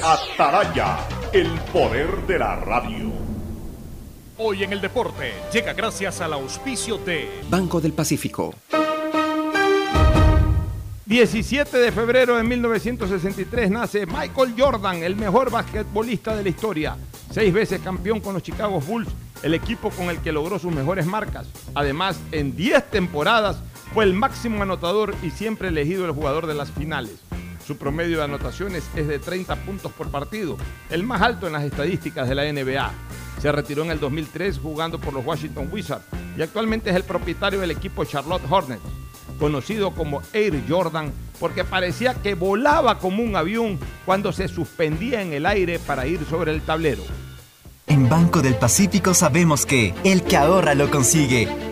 Ataraya, el poder de la radio. Hoy en el deporte llega gracias al auspicio de Banco del Pacífico. 17 de febrero de 1963 nace Michael Jordan, el mejor basquetbolista de la historia. Seis veces campeón con los Chicago Bulls, el equipo con el que logró sus mejores marcas. Además, en 10 temporadas fue el máximo anotador y siempre elegido el jugador de las finales. Su promedio de anotaciones es de 30 puntos por partido, el más alto en las estadísticas de la NBA. Se retiró en el 2003 jugando por los Washington Wizards y actualmente es el propietario del equipo Charlotte Hornets, conocido como Air Jordan porque parecía que volaba como un avión cuando se suspendía en el aire para ir sobre el tablero. En Banco del Pacífico sabemos que el que ahorra lo consigue.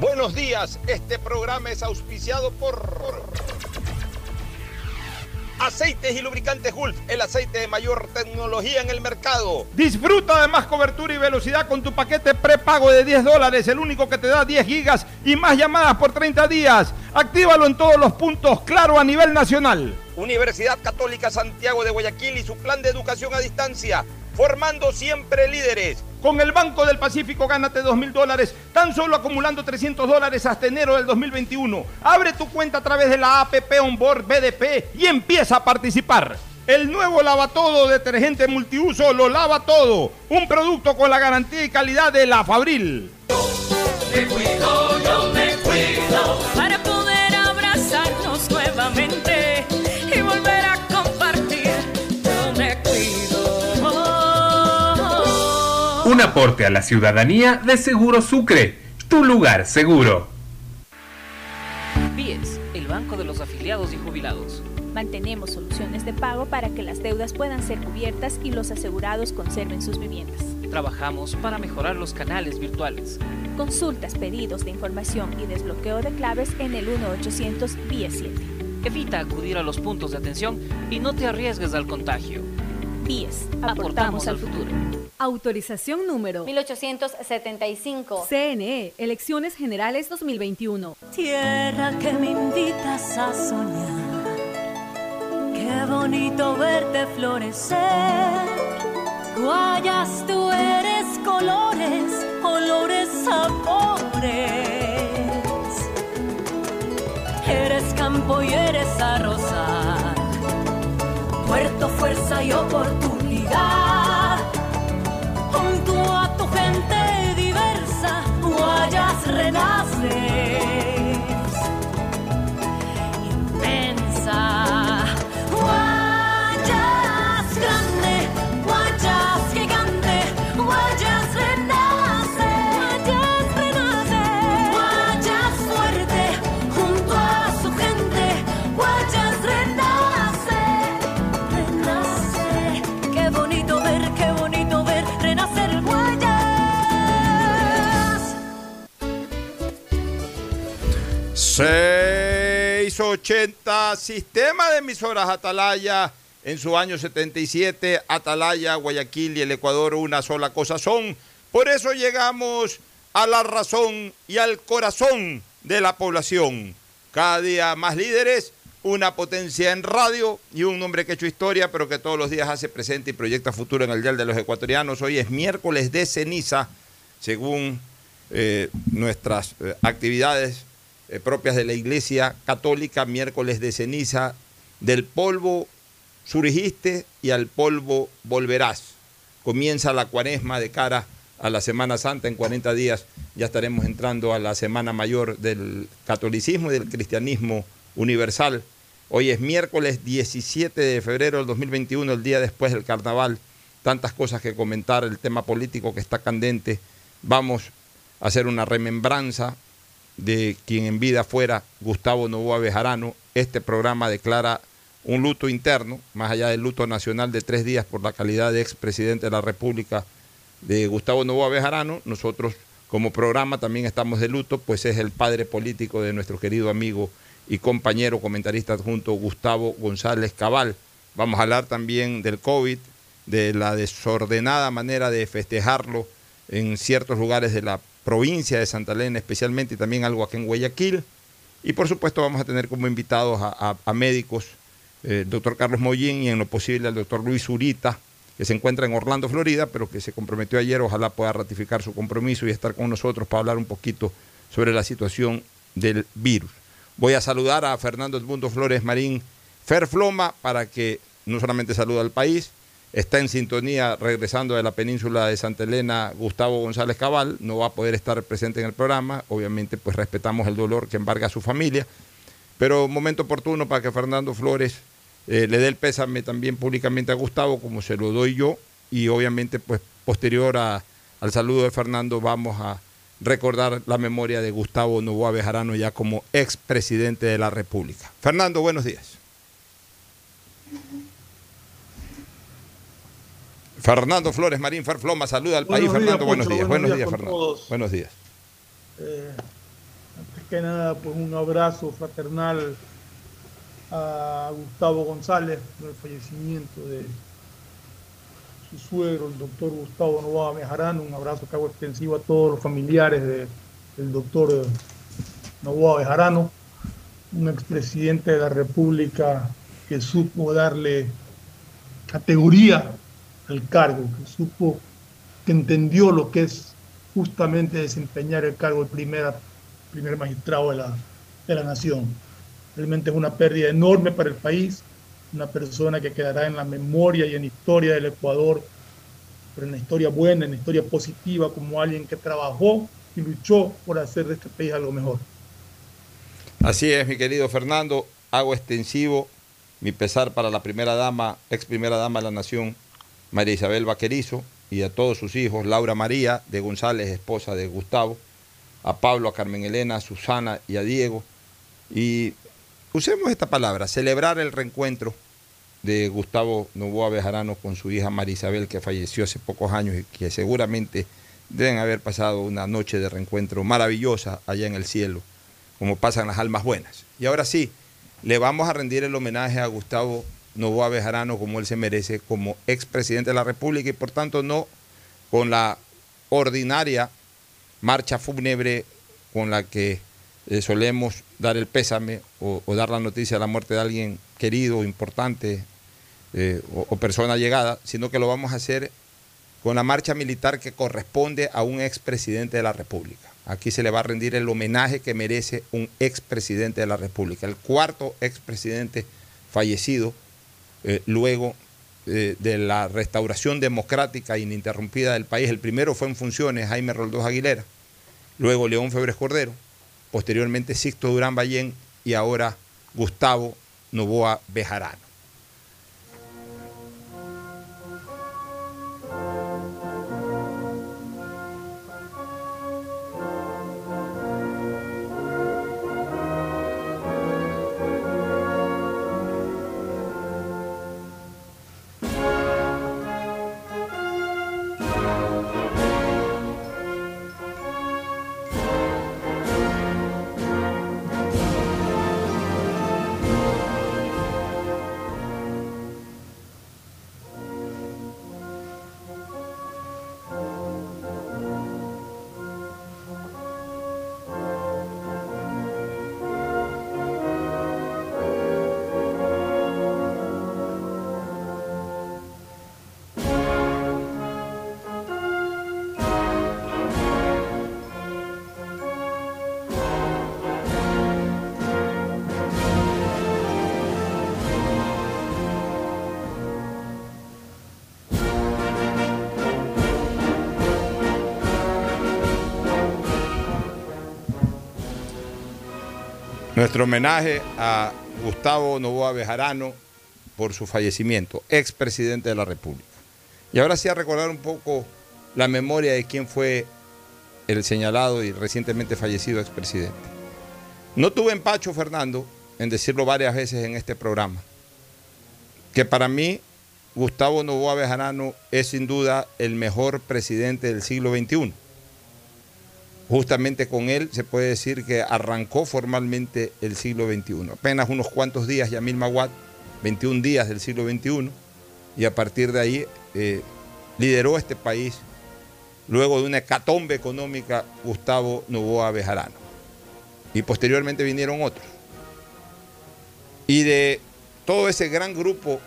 Buenos días, este programa es auspiciado por Aceites y Lubricantes Gulf, el aceite de mayor tecnología en el mercado. Disfruta de más cobertura y velocidad con tu paquete prepago de 10 dólares, el único que te da 10 gigas y más llamadas por 30 días. Actívalo en todos los puntos, claro, a nivel nacional. Universidad Católica Santiago de Guayaquil y su plan de educación a distancia, formando siempre líderes. Con el Banco del Pacífico gánate 2 mil dólares, tan solo acumulando 300 dólares hasta enero del 2021. Abre tu cuenta a través de la APP Onboard BDP y empieza a participar. El nuevo lava todo detergente multiuso lo lava todo. Un producto con la garantía y calidad de la Fabril. Un aporte a la ciudadanía de Seguro Sucre, tu lugar seguro. BIES, el banco de los afiliados y jubilados. Mantenemos soluciones de pago para que las deudas puedan ser cubiertas y los asegurados conserven sus viviendas. Trabajamos para mejorar los canales virtuales. Consultas, pedidos de información y desbloqueo de claves en el 1-800 BIES 7. Evita acudir a los puntos de atención y no te arriesgues al contagio. BIES, aportamos al futuro. Autorización número 1875. CNE, Elecciones Generales 2021. Tierra que me invitas a soñar. Qué bonito verte florecer. Guayas, tú eres colores, olores, sabores. Eres campo y eres arrozal. Puerto, fuerza y oportunidad. Junto a tu gente diversa, Guayas renaces. 680, sistema de emisoras Atalaya. En su año 77, Atalaya, Guayaquil y el Ecuador una sola cosa son. Por eso llegamos a la razón y al corazón de la población. Cada día más líderes, una potencia en radio y un hombre que ha hecho historia, pero que todos los días hace presente y proyecta futuro en el Dial de los Ecuatorianos. Hoy es miércoles de ceniza, según eh, nuestras eh, actividades eh, propias de la Iglesia Católica, miércoles de ceniza, del polvo surgiste y al polvo volverás. Comienza la cuaresma de cara a la Semana Santa en 40 días, ya estaremos entrando a la Semana Mayor del catolicismo y del cristianismo universal. Hoy es miércoles 17 de febrero del 2021, el día después del carnaval. Tantas cosas que comentar, el tema político que está candente. Vamos a hacer una remembranza de quien en vida fuera Gustavo Novoa Bejarano. Este programa declara un luto interno, más allá del luto nacional de tres días por la calidad de expresidente de la República de Gustavo Novoa Bejarano. Nosotros como programa también estamos de luto, pues es el padre político de nuestro querido amigo y compañero comentarista adjunto Gustavo González Cabal. Vamos a hablar también del COVID, de la desordenada manera de festejarlo en ciertos lugares de la provincia de Santa Elena especialmente y también algo aquí en Guayaquil. Y por supuesto vamos a tener como invitados a, médicos, eh, el doctor Carlos Mollín y en lo posible al doctor Luis Urita, que se encuentra en Orlando, Florida, pero que se comprometió ayer, ojalá pueda ratificar su compromiso y estar con nosotros para hablar un poquito sobre la situación del virus. Voy a saludar a Fernando Edmundo Flores Marín Ferfloma para que no solamente saluda al país, Está en sintonía regresando de la península de Santa Elena Gustavo González Cabal, no va a poder estar presente en el programa, obviamente pues respetamos el dolor que embarga a su familia, pero momento oportuno para que Fernando Flores eh, le dé el pésame también públicamente a Gustavo como se lo doy yo y obviamente pues posterior al saludo de Fernando vamos a recordar la memoria de Gustavo Novoa Bejarano ya como expresidente de la República. Fernando, buenos días. Fernando Flores Marín Ferfloma saluda al país. Fernando, buenos días. Buenos, días, Fernando. Buenos días. Eh, antes que nada, pues un abrazo fraternal a Gustavo González por el fallecimiento de su suegro, el doctor Gustavo Novoa Mejarano. Un abrazo que hago extensivo a todos los familiares del doctor Novoa Bejarano, un expresidente de la República que supo darle categoría el cargo, que supo, que entendió lo que es justamente desempeñar el cargo de primer, primer magistrado de la, de la nación. Realmente es una pérdida enorme para el país, una persona que quedará en la memoria y en la historia del Ecuador, pero en la historia buena, en la historia positiva, como alguien que trabajó y luchó por hacer de este país algo mejor. Así es, mi querido Fernando, hago extensivo mi pesar para la primera dama, ex primera dama de la nación, María Isabel Vaquerizo y a todos sus hijos, Laura María de González, esposa de Gustavo, a Pablo, a Carmen Elena, a Susana y a Diego. Y usemos esta palabra, celebrar el reencuentro de Gustavo Novoa Bejarano con su hija María Isabel, que falleció hace pocos años y que seguramente deben haber pasado una noche de reencuentro maravillosa allá en el cielo, como pasan las almas buenas. Y ahora sí, le vamos a rendir el homenaje a Gustavo Novoa Bejarano como él se merece como expresidente de la República y por tanto no con la ordinaria marcha fúnebre con la que eh, solemos dar el pésame o, dar la noticia de la muerte de alguien querido, importante eh, o, persona llegada, sino que lo vamos a hacer con la marcha militar que corresponde a un expresidente de la República. Aquí se le va a rendir el homenaje que merece un expresidente de la República, el cuarto expresidente fallecido eh, luego eh, de la restauración democrática ininterrumpida del país. El primero fue en funciones Jaime Roldós Aguilera, luego León Febres Cordero, posteriormente Sixto Durán Ballén y ahora Gustavo Novoa Bejarano. Nuestro homenaje a Gustavo Novoa Bejarano por su fallecimiento, expresidente de la República. Y ahora sí a recordar un poco la memoria de quién fue el señalado y recientemente fallecido expresidente. No tuve empacho, Fernando, en decirlo varias veces en este programa, que para mí Gustavo Novoa Bejarano es sin duda el mejor presidente del siglo XXI. Justamente con él se puede decir que arrancó formalmente el siglo XXI. Apenas unos cuantos días, Yamil Maguad, 21 días del siglo XXI, y a partir de ahí eh, lideró este país luego de una hecatombe económica Gustavo Novoa Bejarano. Y posteriormente vinieron otros. Y de todo ese gran grupo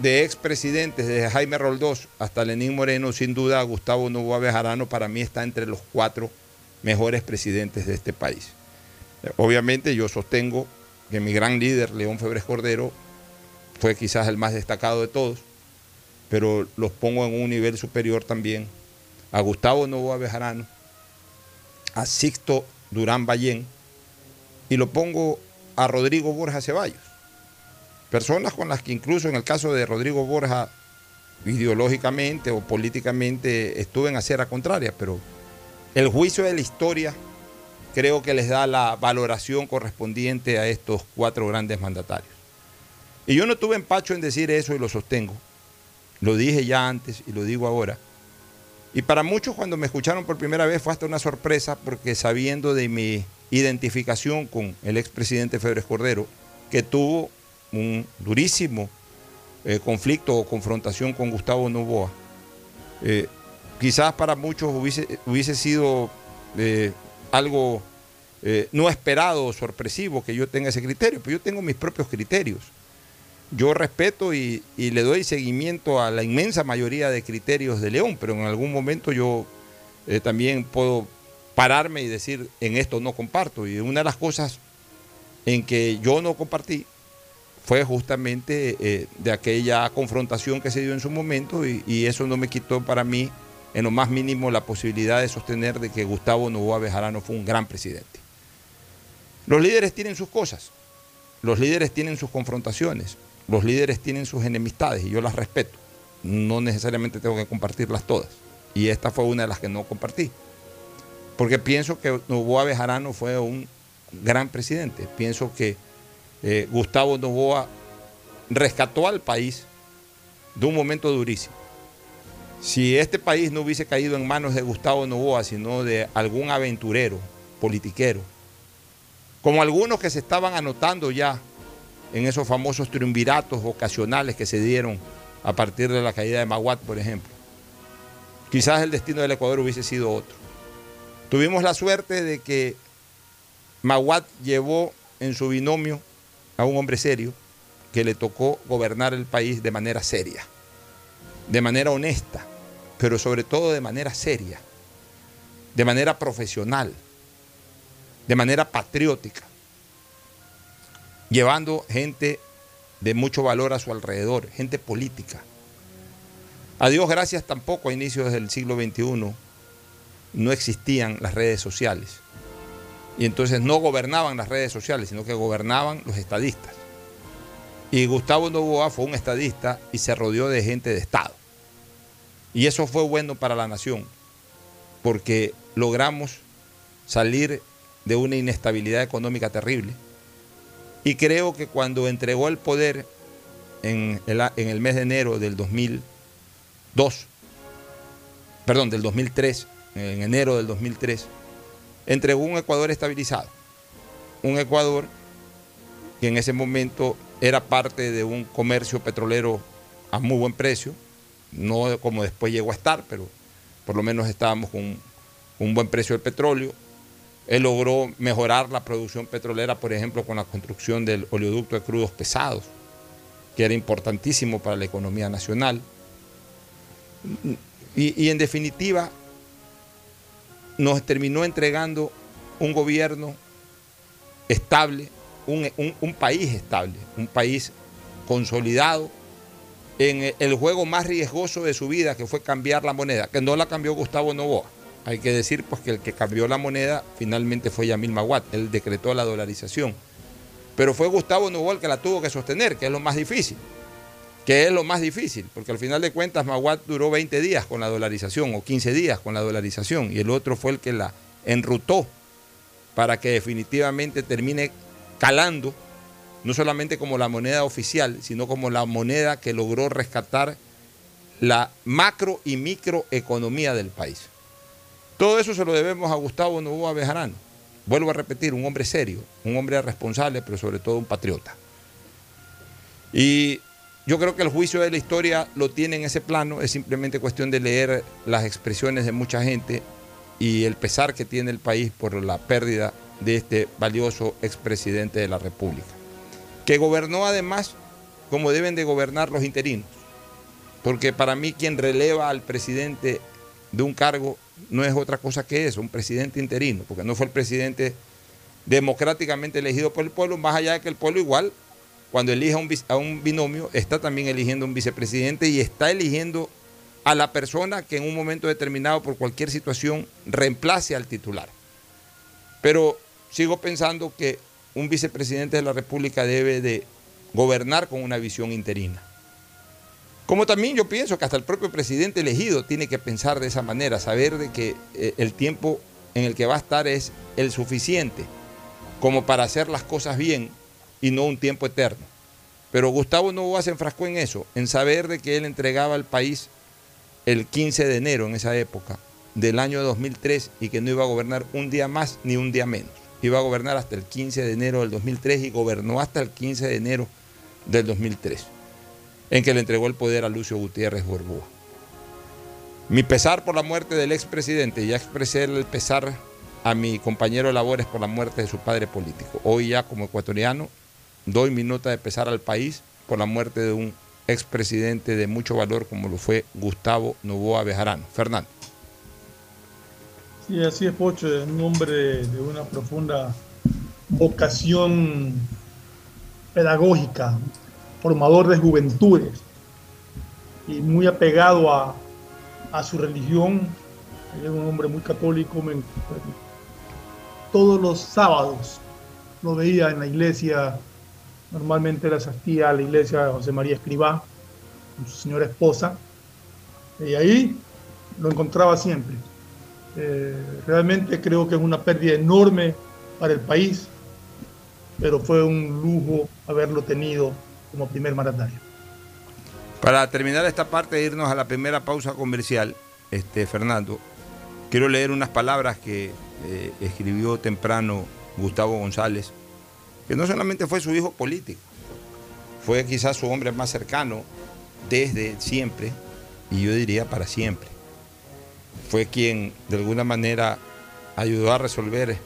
de expresidentes, desde Jaime Roldós hasta Lenín Moreno, sin duda Gustavo Novoa Bejarano para mí está entre los cuatro mejores presidentes de este país. Obviamente yo sostengo que mi gran líder, León Febres Cordero, fue quizás el más destacado de todos, pero los pongo en un nivel superior también a Gustavo Novoa Bejarano, a Sixto Durán Ballén y lo pongo a Rodrigo Borja Ceballos. Personas con las que incluso en el caso de Rodrigo Borja ideológicamente o políticamente estuve en acera contraria, pero el juicio de la historia creo que les da la valoración correspondiente a estos cuatro grandes mandatarios. Y yo no tuve empacho en decir eso y lo sostengo. Lo dije ya antes y lo digo ahora. Y para muchos cuando me escucharon por primera vez fue hasta una sorpresa porque sabiendo de mi identificación con el expresidente Febres Cordero, que tuvo un durísimo eh, conflicto o confrontación con Gustavo Novoa, eh, quizás para muchos hubiese, hubiese sido eh, algo no esperado sorpresivo que yo tenga ese criterio, pero yo tengo mis propios criterios. Yo respeto y, le doy seguimiento a la inmensa mayoría de criterios de León, pero en algún momento yo eh, también puedo pararme y decir, en esto no comparto. Y una de las cosas en que yo no compartí fue justamente eh, de aquella confrontación que se dio en su momento y, eso no me quitó para mí en lo más mínimo la posibilidad de sostener de que Gustavo Novoa Bejarano fue un gran presidente. Los líderes tienen sus cosas, los líderes tienen sus confrontaciones, los líderes tienen sus enemistades y yo las respeto. No necesariamente tengo que compartirlas todas. Y esta fue una de las que no compartí. Porque pienso que Novoa Bejarano fue un gran presidente. Pienso que eh, Gustavo Novoa rescató al país de un momento durísimo. Si este país no hubiese caído en manos de Gustavo Novoa, sino de algún aventurero, politiquero, como algunos que se estaban anotando ya en esos famosos triunviratos ocasionales que se dieron a partir de la caída de Maguat, por ejemplo. Quizás el destino del Ecuador hubiese sido otro. Tuvimos la suerte de que Maguat llevó en su binomio a un hombre serio que le tocó gobernar el país de manera seria, de manera honesta, pero sobre todo de manera seria, de manera profesional, de manera patriótica llevando gente de mucho valor a su alrededor, gente política. A Dios gracias tampoco a inicios del siglo XXI no existían las redes sociales. Y entonces no gobernaban las redes sociales, sino que gobernaban los estadistas. Y Gustavo Novoa fue un estadista y se rodeó de gente de Estado. Y eso fue bueno para la nación, porque logramos salir de una inestabilidad económica terrible y creo que cuando entregó el poder en el, en el mes de enero del 2002, perdón, del 2003, en enero del 2003, entregó un Ecuador estabilizado. Un Ecuador que en ese momento era parte de un comercio petrolero a muy buen precio, no como después llegó a estar, pero por lo menos estábamos con un buen precio del petróleo, él logró mejorar la producción petrolera, por ejemplo, con la construcción del oleoducto de crudos pesados, que era importantísimo para la economía nacional. Y, en definitiva, nos terminó entregando un gobierno estable, un, un, país estable, un país consolidado en el juego más riesgoso de su vida, que fue cambiar la moneda, que no la cambió Gustavo Novoa, hay que decir pues que el que cambió la moneda finalmente fue Yamil Maguad, él decretó la dolarización. Pero fue Gustavo Novoa el que la tuvo que sostener, que es lo más difícil. Que es lo más difícil, porque al final de cuentas Maguad duró 20 días con la dolarización o 15 días con la dolarización y el otro fue el que la enrutó para que definitivamente termine calando, no solamente como la moneda oficial, sino como la moneda que logró rescatar la macro y microeconomía del país. Todo eso se lo debemos a Gustavo Novoa Bejarano. Vuelvo a repetir, un hombre serio, un hombre responsable, pero sobre todo un patriota. Y yo creo que el juicio de la historia lo tiene en ese plano, es simplemente cuestión de leer las expresiones de mucha gente y el pesar que tiene el país por la pérdida de este valioso expresidente de la República, que gobernó además como deben de gobernar los interinos, porque para mí quien releva al presidente de un cargo no es otra cosa que eso, un presidente interino, porque no fue el presidente democráticamente elegido por el pueblo, más allá de que el pueblo igual, cuando elige a un, a un binomio, está también eligiendo un vicepresidente y está eligiendo a la persona que en un momento determinado, por cualquier situación, reemplace al titular. Pero sigo pensando que un vicepresidente de la República debe de gobernar con una visión interina. Como también yo pienso que hasta el propio presidente elegido tiene que pensar de esa manera, saber de que eh, el tiempo en el que va a estar es el suficiente como para hacer las cosas bien y no un tiempo eterno. Pero Gustavo Novoa se enfrascó en eso, en saber de que él entregaba al país el 15 de enero en esa época del año 2003 y que no iba a gobernar un día más ni un día menos. Iba a gobernar hasta el 15 de enero del 2003 y gobernó hasta el 15 de enero del 2003 en que le entregó el poder a Lucio Gutiérrez Borbúa. Mi pesar por la muerte del expresidente, ya expresé el pesar a mi compañero de labores por la muerte de su padre político. Hoy ya como ecuatoriano doy mi nota de pesar al país por la muerte de un expresidente de mucho valor como lo fue Gustavo Novoa Bejarano. Fernando. Sí, así es, Pocho, un hombre de una profunda vocación pedagógica, formador de juventudes y muy apegado a, su religión. es un hombre muy católico. todos los sábados lo veía en la iglesia, normalmente la asistía a la iglesia de José María Escribá, con su señora esposa, y ahí lo encontraba siempre. Eh, realmente creo que es una pérdida enorme para el país, pero fue un lujo haberlo tenido como primer mandatario. Para terminar esta parte e irnos a la primera pausa comercial, este, Fernando, quiero leer unas palabras que eh, escribió temprano Gustavo González, que no solamente fue su hijo político, fue quizás su hombre más cercano desde siempre, y yo diría para siempre. Fue quien de alguna manera ayudó a resolver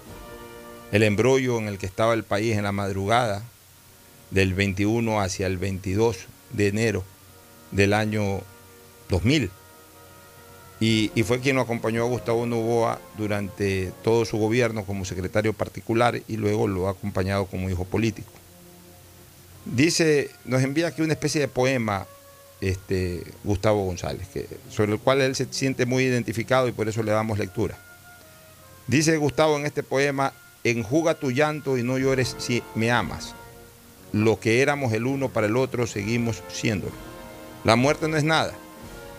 el embrollo en el que estaba el país en la madrugada del 21 hacia el 22 de enero del año 2000. Y, fue quien lo acompañó a Gustavo Novoa durante todo su gobierno como secretario particular y luego lo ha acompañado como hijo político. Dice, nos envía aquí una especie de poema este, Gustavo González, sobre el cual él se siente muy identificado y por eso le damos lectura. Dice Gustavo en este poema, enjuga tu llanto y no llores si me amas lo que éramos el uno para el otro, seguimos siéndolo. La muerte no es nada.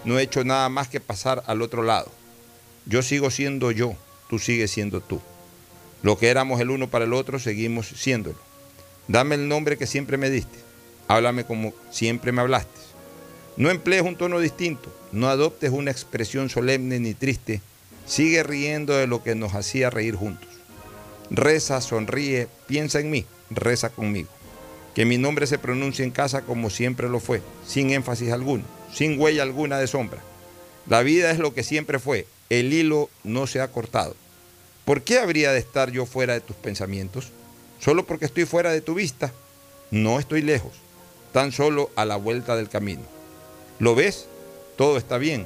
No he hecho nada más que pasar al otro lado. Yo sigo siendo yo, tú sigues siendo tú. Lo que éramos el uno para el otro, seguimos siéndolo. Dame el nombre que siempre me diste. Háblame como siempre me hablaste. No emplees un tono distinto. No adoptes una expresión solemne ni triste. Sigue riendo de lo que nos hacía reír juntos. Reza, sonríe, piensa en mí, reza conmigo. Que mi nombre se pronuncie en casa como siempre lo fue, sin énfasis alguno, sin huella alguna de sombra. La vida es lo que siempre fue, el hilo no se ha cortado. ¿Por qué habría de estar yo fuera de tus pensamientos? ¿Solo porque estoy fuera de tu vista? No estoy lejos, tan solo a la vuelta del camino. ¿Lo ves? Todo está bien.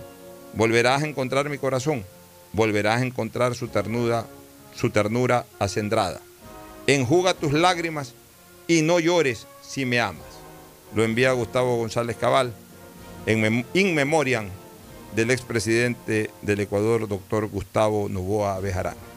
Volverás a encontrar mi corazón, volverás a encontrar su ternura, su acendrada. Enjuga tus lágrimas y no llores si me amas. Lo envía Gustavo González Cabal en In Memoriam del expresidente del Ecuador, doctor Gustavo Novoa Bejarano.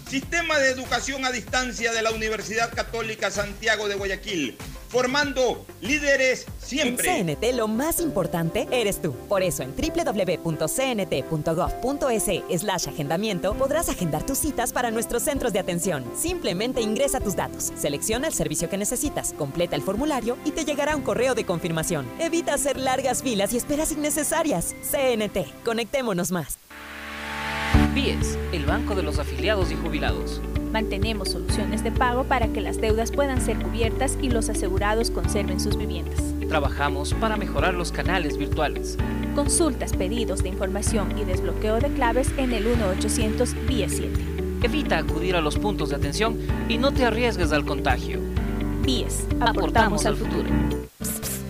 Sistema de Educación a Distancia de la Universidad Católica Santiago de Guayaquil, formando líderes siempre. CNT lo más importante eres tú. Por eso en www.cnt.gov.es slash agendamiento podrás agendar tus citas para nuestros centros de atención. Simplemente ingresa tus datos, selecciona el servicio que necesitas, completa el formulario y te llegará un correo de confirmación. Evita hacer largas filas y esperas innecesarias. CNT, conectémonos más. BIES, el Banco de los Afiliados y Jubilados. Mantenemos soluciones de pago para que las deudas puedan ser cubiertas y los asegurados conserven sus viviendas. Trabajamos para mejorar los canales virtuales. Consultas, pedidos de información y desbloqueo de claves en el 1-800 BIES 7. Evita acudir a los puntos de atención y no te arriesgues al contagio. BIES, aportamos al futuro.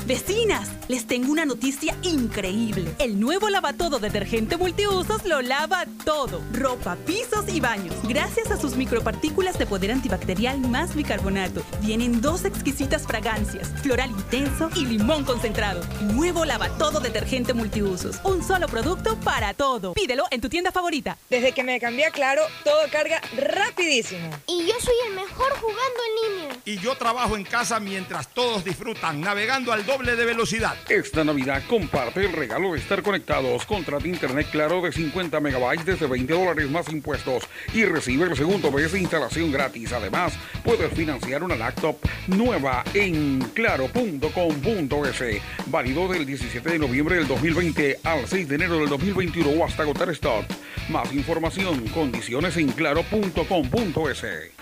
Vecinas, les tengo una noticia increíble. El nuevo lavatodo detergente multiusos lo lava todo. Ropa, pisos y baños. Gracias a sus micropartículas de poder antibacterial más bicarbonato. Vienen dos exquisitas fragancias, floral intenso y limón concentrado. Nuevo lavatodo detergente multiusos. Un solo producto para todo. Pídelo en tu tienda favorita. Desde que me cambié a Claro, todo carga rapidísimo. Y yo soy el mejor jugando en línea. Y yo trabajo en casa mientras todos disfrutan navegando al doble de velocidad. Esta Navidad comparte el regalo de estar conectados. Contrata internet claro de 50 megabytes desde 20 dólares más impuestos y recibe el segundo mes de instalación gratis. Además, puedes financiar una laptop nueva en claro.com.es. Válido del 17 de noviembre del 2020 al 6 de enero del 2021 o hasta agotar stock. Más información, condiciones en claro.com.es.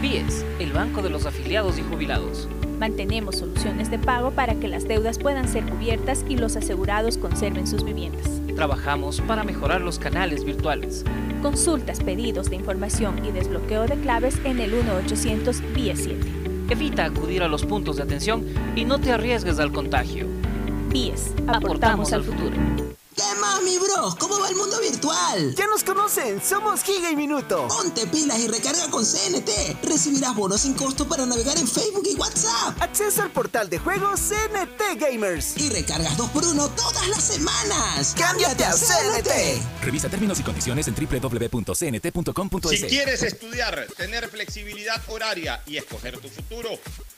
BIES, el Banco de los Afiliados y Jubilados. Mantenemos soluciones de pago para que las deudas puedan ser cubiertas y los asegurados conserven sus viviendas. Trabajamos para mejorar los canales virtuales. Consultas, pedidos de información y desbloqueo de claves en el 1-800 BIES 7. Evita acudir a los puntos de atención y no te arriesgues al contagio. BIES, aportamos al futuro. ¿Qué más, mi bro? ¿Cómo va el mundo virtual? Ya nos conocen, somos Giga y Minuto. Ponte pilas y recarga con CNT. Recibirás bonos sin costo para navegar en Facebook y WhatsApp. Acceso al portal de juegos CNT Gamers. Y recargas 2x1 todas las semanas. ¡Cámbiate a CNT! Revisa términos y condiciones en www.cnt.com.es. Si quieres estudiar, tener flexibilidad horaria y escoger tu futuro,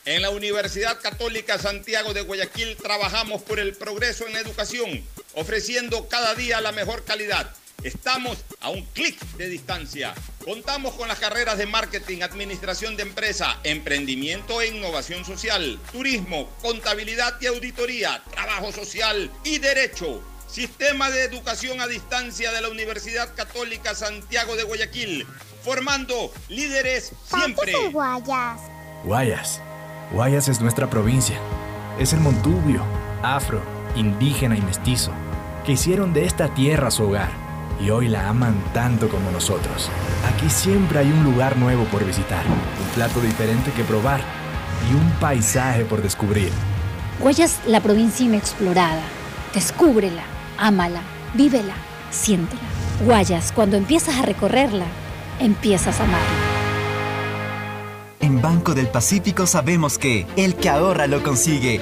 en la Universidad Católica Santiago de Guayaquil trabajamos por el progreso en la educación, ofreciendo cada día la mejor calidad. Estamos a un clic de distancia. Contamos con las carreras de marketing, administración de empresa, emprendimiento e innovación social, turismo, contabilidad y auditoría, trabajo social y derecho. Sistema de educación a distancia de la Universidad Católica Santiago de Guayaquil, formando líderes siempre. ¿Qué es Guayas? Guayas. Guayas es nuestra provincia. Es el montubio, afro, indígena y mestizo, que hicieron de esta tierra su hogar y hoy la aman tanto como nosotros. Aquí siempre hay un lugar nuevo por visitar, un plato diferente que probar y un paisaje por descubrir. Guayas, la provincia inexplorada. Descúbrela, ámala, vívela, siéntela. Guayas, cuando empiezas a recorrerla, empiezas a amarla. En Banco del Pacífico sabemos que el que ahorra lo consigue.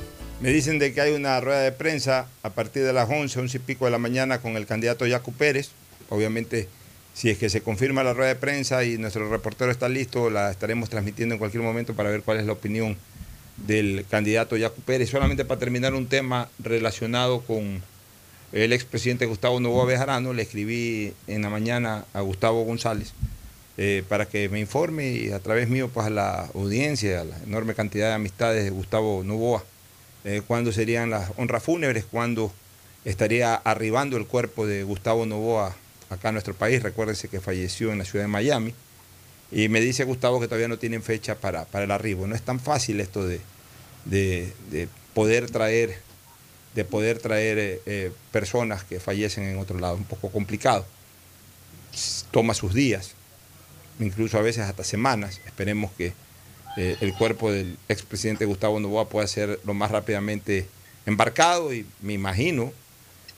me dicen de que hay una rueda de prensa a partir de las 11, 11 y pico de la mañana con el candidato Yacu Pérez. Obviamente, si es que se confirma la rueda de prensa y nuestro reportero está listo, la estaremos transmitiendo en cualquier momento para ver cuál es la opinión del candidato Yacu Pérez. Solamente para terminar un tema relacionado con el expresidente Gustavo Novoa Bejarano, le escribí en la mañana a Gustavo González eh, para que me informe y a través mío pues a la audiencia, a la enorme cantidad de amistades de Gustavo Novoa, eh, cuándo serían las honras fúnebres, cuándo estaría arribando el cuerpo de Gustavo Novoa acá en nuestro país. Recuérdense que falleció en la ciudad de Miami. Y me dice Gustavo que todavía no tienen fecha para, para el arribo. No es tan fácil esto de, de, de poder traer, de poder traer eh, eh, personas que fallecen en otro lado. Un poco complicado. Toma sus días, incluso a veces hasta semanas. Esperemos que eh, el cuerpo del expresidente Gustavo Novoa pueda ser lo más rápidamente embarcado y me imagino,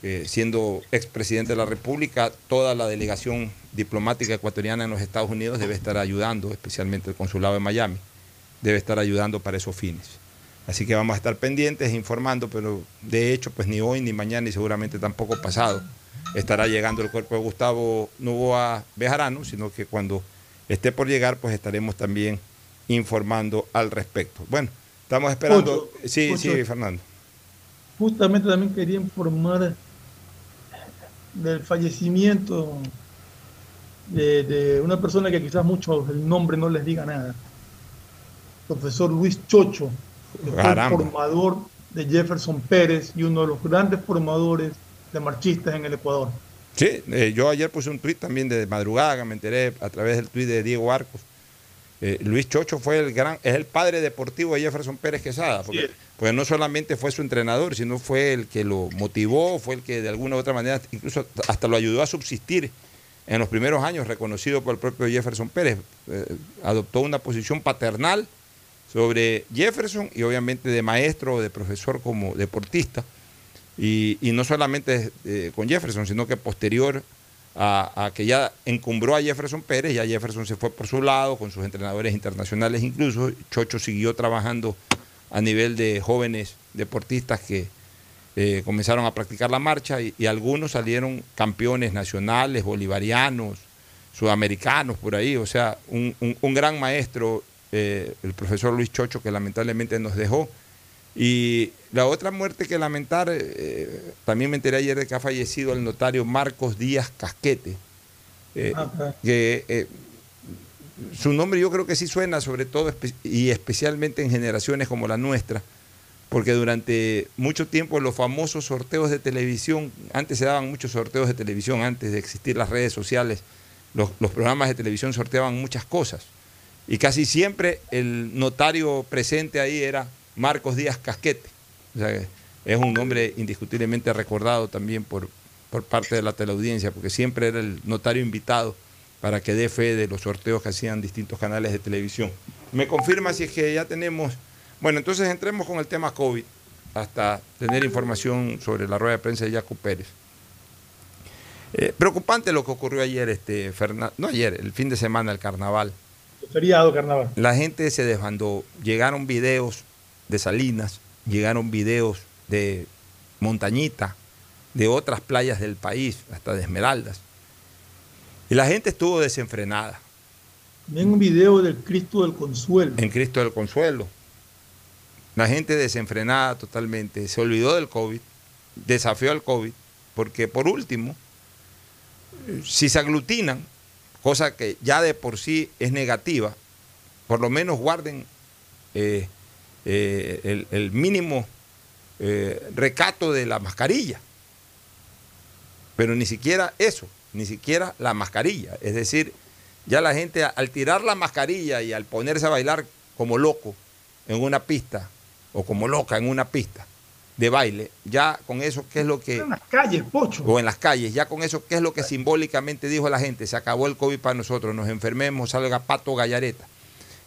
eh, siendo expresidente de la República, toda la delegación diplomática ecuatoriana en los Estados Unidos debe estar ayudando, especialmente el consulado de Miami, debe estar ayudando para esos fines. Así que vamos a estar pendientes, informando, pero de hecho, pues ni hoy, ni mañana, ni seguramente tampoco pasado, estará llegando el cuerpo de Gustavo Novoa Bejarano, sino que cuando esté por llegar, pues estaremos también informando al respecto. Bueno, estamos esperando. Ocho, sí, ocho. sí, Fernando. Justamente también quería informar del fallecimiento de, de una persona que quizás mucho el nombre no les diga nada. Profesor Luis Chocho, que fue formador de Jefferson Pérez y uno de los grandes formadores de marchistas en el Ecuador. Sí, eh, yo ayer puse un tuit también de madrugada, me enteré a través del tuit de Diego Arcos. Eh, Luis Chocho fue el gran, es el padre deportivo de Jefferson Pérez Quesada, porque, porque no solamente fue su entrenador, sino fue el que lo motivó, fue el que de alguna u otra manera incluso hasta lo ayudó a subsistir en los primeros años, reconocido por el propio Jefferson Pérez. Eh, adoptó una posición paternal sobre Jefferson y obviamente de maestro o de profesor como deportista. Y, y no solamente eh, con Jefferson, sino que posterior a, que ya encumbró a Jefferson Pérez, ya Jefferson se fue por su lado, con sus entrenadores internacionales incluso. Chocho siguió trabajando a nivel de jóvenes deportistas que eh, comenzaron a practicar la marcha y, algunos salieron campeones nacionales, bolivarianos, sudamericanos, por ahí. O sea, un, un- un gran maestro, eh, el profesor Luis Chocho, que lamentablemente nos dejó. Y la otra muerte que lamentar, eh, también me enteré ayer de que ha fallecido el notario Marcos Díaz Casquete, eh, Ajá. que eh, su nombre yo creo que sí suena, sobre todo espe- y especialmente en generaciones como la nuestra, porque durante mucho tiempo los famosos sorteos de televisión, antes se daban muchos sorteos de televisión, antes de existir las redes sociales, los, los programas de televisión sorteaban muchas cosas. Y casi siempre el notario presente ahí era Marcos Díaz Casquete. O sea, es un nombre indiscutiblemente recordado también por, por parte de la teleaudiencia, porque siempre era el notario invitado para que dé fe de los sorteos que hacían distintos canales de televisión. Me confirma si es que ya tenemos... Bueno, entonces entremos con el tema COVID, hasta tener información sobre la rueda de prensa de Jaco Pérez. Eh, preocupante lo que ocurrió ayer, este, Fernan- no ayer, el fin de semana, el carnaval. Feriado carnaval. La gente se desbandó. Llegaron videos de Salinas, llegaron videos de Montañita, de otras playas del país, hasta de Esmeraldas. Y la gente estuvo desenfrenada. Ven un video del Cristo del Consuelo. En Cristo del Consuelo. La gente desenfrenada totalmente, se olvidó del COVID, desafió al COVID, porque por último, si se aglutinan, cosa que ya de por sí es negativa, por lo menos guarden eh, eh, el, el mínimo eh, recato de la mascarilla. Pero ni siquiera eso, ni siquiera la mascarilla. Es decir, ya la gente al tirar la mascarilla y al ponerse a bailar como loco en una pista o como loca en una pista de baile, ya con eso, ¿qué es lo que... En las calles, pocho. O en las calles, ya con eso, ¿qué es lo que simbólicamente dijo la gente? Se acabó el COVID para nosotros, nos enfermemos, salga Pato Gallareta.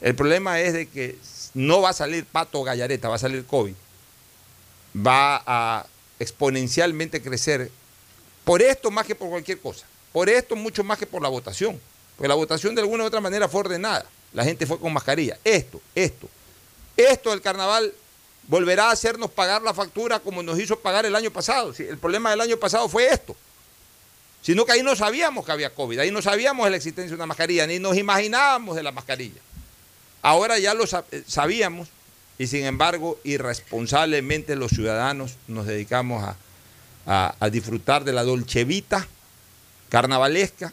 El problema es de que no va a salir Pato Gallareta, va a salir COVID. Va a exponencialmente crecer por esto más que por cualquier cosa. Por esto mucho más que por la votación. Porque la votación de alguna u otra manera fue ordenada. La gente fue con mascarilla. Esto, esto. Esto del carnaval volverá a hacernos pagar la factura como nos hizo pagar el año pasado. El problema del año pasado fue esto. Sino que ahí no sabíamos que había COVID, ahí no sabíamos de la existencia de una mascarilla, ni nos imaginábamos de la mascarilla. Ahora ya lo sabíamos y sin embargo irresponsablemente los ciudadanos nos dedicamos a, disfrutar de la dolchevita carnavalesca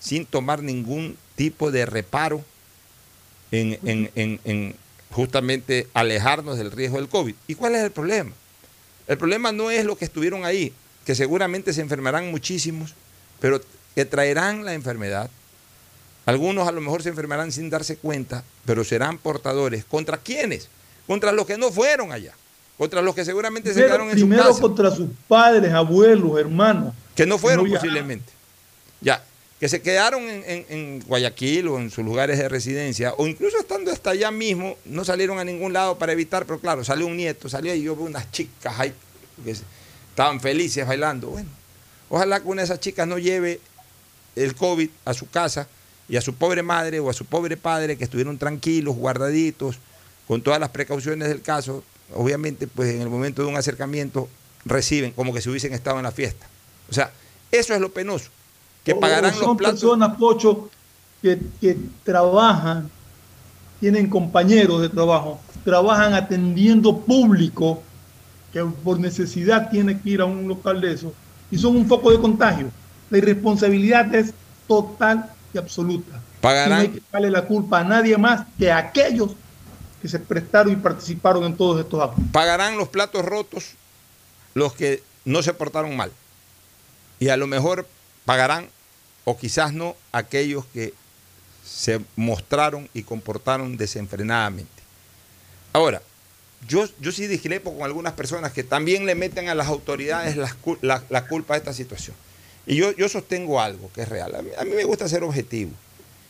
sin tomar ningún tipo de reparo en, en justamente alejarnos del riesgo del COVID. ¿Y cuál es el problema? El problema no es lo que estuvieron ahí, que seguramente se enfermarán muchísimos, pero que traerán la enfermedad. Algunos a lo mejor se enfermarán sin darse cuenta, pero serán portadores. ¿Contra quiénes? Contra los que no fueron allá. Contra los que seguramente primero, se quedaron en primero su casa. contra sus padres, abuelos, hermanos. Que no fueron no posiblemente. Ya, que se quedaron en, en, en, Guayaquil o en sus lugares de residencia, o incluso estando hasta allá mismo, no salieron a ningún lado para evitar, pero claro, salió un nieto, salió y yo veo unas chicas ahí que estaban felices bailando. Bueno, ojalá que una de esas chicas no lleve el COVID a su casa y a su pobre madre o a su pobre padre que estuvieron tranquilos, guardaditos, con todas las precauciones del caso, obviamente pues en el momento de un acercamiento reciben como que si hubiesen estado en la fiesta. O sea, eso es lo penoso que pagarán son los platos. personas, Pocho, que, que, trabajan, tienen compañeros de trabajo, trabajan atendiendo público que por necesidad tiene que ir a un local de eso y son un foco de contagio. La irresponsabilidad es total absoluta. Pagarán. Y no hay que darle la culpa a nadie más que a aquellos que se prestaron y participaron en todos estos actos. Pagarán los platos rotos los que no se portaron mal. Y a lo mejor pagarán, o quizás no, aquellos que se mostraron y comportaron desenfrenadamente. Ahora, yo, yo sí discrepo con algunas personas que también le meten a las autoridades la, la, la culpa de esta situación. Y yo, yo sostengo algo que es real. A mí, me gusta ser objetivo.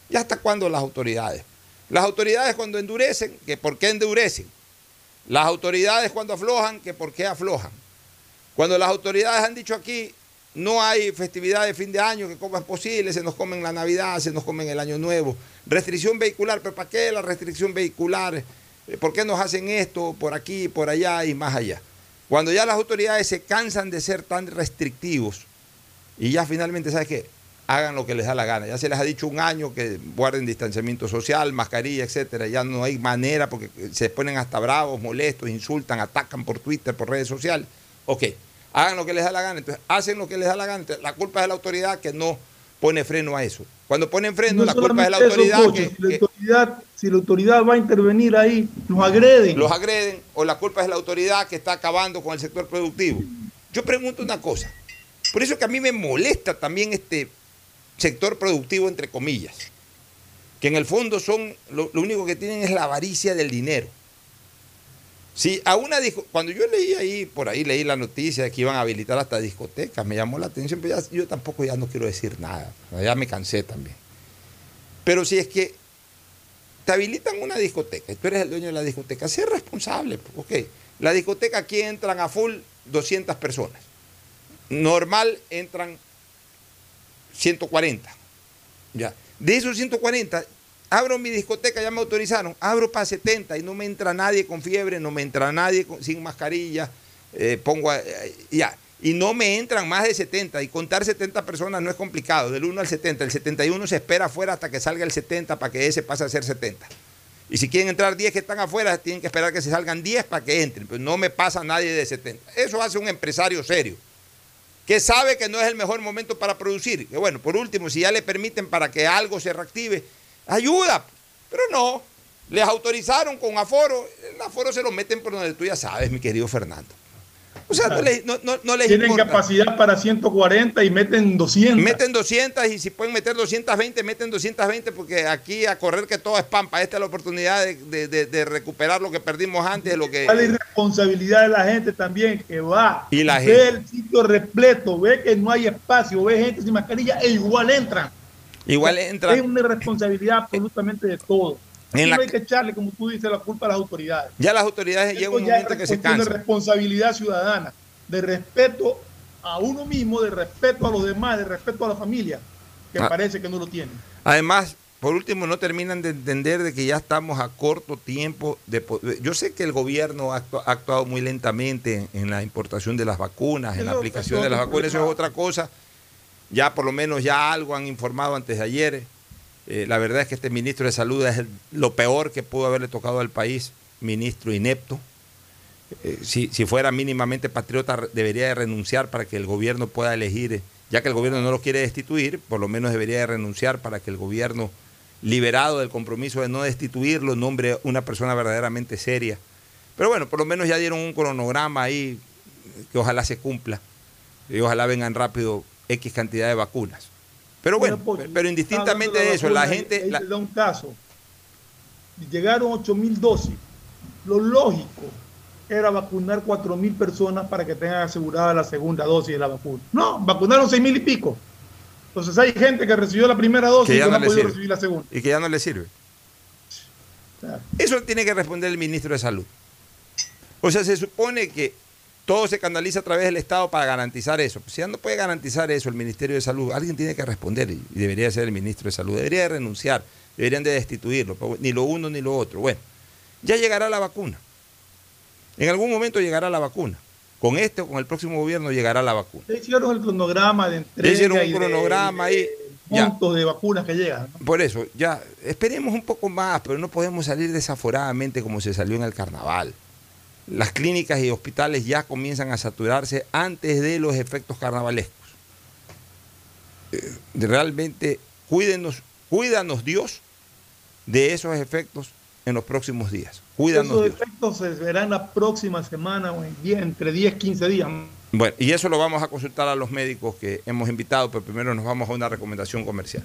¿Y hasta cuándo las autoridades? Las autoridades cuando endurecen, que por qué endurecen. Las autoridades cuando aflojan, que por qué aflojan. Cuando las autoridades han dicho aquí, no hay festividad de fin de año, que cómo es posible, se nos comen la Navidad, se nos comen el Año Nuevo. Restricción vehicular, pero ¿para qué la restricción vehicular? ¿Por qué nos hacen esto por aquí, por allá y más allá? Cuando ya las autoridades se cansan de ser tan restrictivos y ya finalmente, ¿sabes qué? Hagan lo que les da la gana. Ya se les ha dicho un año que guarden distanciamiento social, mascarilla, etcétera. Ya no hay manera porque se ponen hasta bravos, molestos, insultan, atacan por Twitter, por redes sociales. Ok, hagan lo que les da la gana. Entonces, hacen lo que les da la gana. Entonces, la culpa es de la autoridad que no pone freno a eso. Cuando ponen freno, No la culpa es de la eso, autoridad que, si, la que autoridad, si la autoridad va a intervenir ahí, nos agreden. los agreden, o la culpa es de la autoridad que está acabando con el sector productivo. Yo pregunto una cosa. Por eso que a mí me molesta también este sector productivo, entre comillas, que en el fondo son, lo, único que tienen es la avaricia del dinero. Si a una disco, cuando yo leí ahí, por ahí leí la noticia de que iban a habilitar hasta discotecas, me llamó la atención, pero ya- yo tampoco ya no quiero decir nada, ya me cansé también. Pero si es que te habilitan una discoteca y tú eres el dueño de la discoteca, sé responsable, ok. La discoteca aquí entran a full 200 personas. Normal entran 140. Ya. De esos 140, abro mi discoteca, ya me autorizaron, abro para 70 y no me entra nadie con fiebre, no me entra nadie sin mascarilla, eh, pongo, eh, ya, y no me entran más de 70, y contar 70 personas no es complicado, del 1 al 70, el 71 se espera afuera hasta que salga el 70 para que ese pase a ser 70. Y si quieren entrar 10 que están afuera, tienen que esperar que se salgan 10 para que entren. Pues no me pasa nadie de 70. Eso hace un empresario serio, que sabe que no es el mejor momento para producir. Que bueno, por último, si ya le permiten para que algo se reactive, ayuda. Pero no, les autorizaron con aforo. El aforo se lo meten por donde tú ya sabes, mi querido Fernando. O sea, no les, no, no- no les Tienen importa. capacidad para 140 y meten 200. Meten 200 y si pueden meter 220, meten 220 porque aquí a correr que todo es pampa. Esta es la oportunidad de, de- de- de recuperar lo que perdimos antes, lo que... La irresponsabilidad de la gente también que va, Y la ve gente. el sitio repleto, ve que no hay espacio, ve gente sin mascarilla e igual entran. Igual entra... Es una responsabilidad absolutamente de todo. En Y la- no hay que echarle, como tú dices, la culpa a las autoridades. Ya las autoridades Esto llega un momento que se cuestión de cansan. responsabilidad ciudadana, de respeto a uno mismo, de respeto a los demás, de respeto a la familia, que Ah. parece que no lo tienen. Además, por último, no terminan de entender de que ya estamos a corto tiempo de... Yo sé que el gobierno ha actu- ha actuado muy lentamente en la importación de las vacunas, en la aplicación de las vacunas, eso es otra cosa. Ya por lo menos ya algo han informado antes de ayer. Eh, la verdad es que este ministro de Salud es lo peor que pudo haberle tocado al país, ministro inepto. Eh, si, si fuera mínimamente patriota, debería de renunciar para que el gobierno pueda elegir, eh, ya que el gobierno no lo quiere destituir, por lo menos debería de renunciar para que el gobierno, liberado del compromiso de no destituirlo, nombre una persona verdaderamente seria. Pero bueno, por lo menos ya dieron un cronograma ahí que ojalá se cumpla y ojalá vengan rápido X cantidad de vacunas. Pero bueno, Pocho, pero indistintamente de eso, la gente... ahí la- da un caso. Llegaron 8 mil dosis. Lo lógico era vacunar 4 mil personas para que tengan asegurada la segunda dosis de la vacuna. No, vacunaron 6 mil y pico. Entonces hay gente que recibió la primera dosis y que no ha podido recibir la segunda. y que ya no le sirve. Eso tiene que responder el ministro de Salud. O sea, se supone que todo se canaliza a través del Estado para garantizar eso. Si ya no puede garantizar eso el Ministerio de Salud, alguien tiene que responder y y debería ser el ministro de Salud. Debería de renunciar, deberían de destituirlo, pero ni lo uno ni lo otro. Bueno, ya llegará la vacuna. En algún momento llegará la vacuna. Con este o con el próximo gobierno llegará la vacuna. Ya hicieron el cronograma de entrega. Ya hicieron un y de- cronograma de ahí. Ya. montos de vacunas que llegan. ¿no? Por eso, ya, esperemos un poco más, pero no podemos salir desaforadamente como se salió en el carnaval. Las clínicas y hospitales ya comienzan a saturarse antes de los efectos carnavalescos. Eh, realmente, cuídenos, cuídanos Dios de esos efectos en los próximos días. Cuídanos Esos Dios. efectos se verán la próxima semana o en 10, entre 10 15 días. Bueno, y eso lo vamos a consultar a los médicos que hemos invitado, pero primero nos vamos a una recomendación comercial.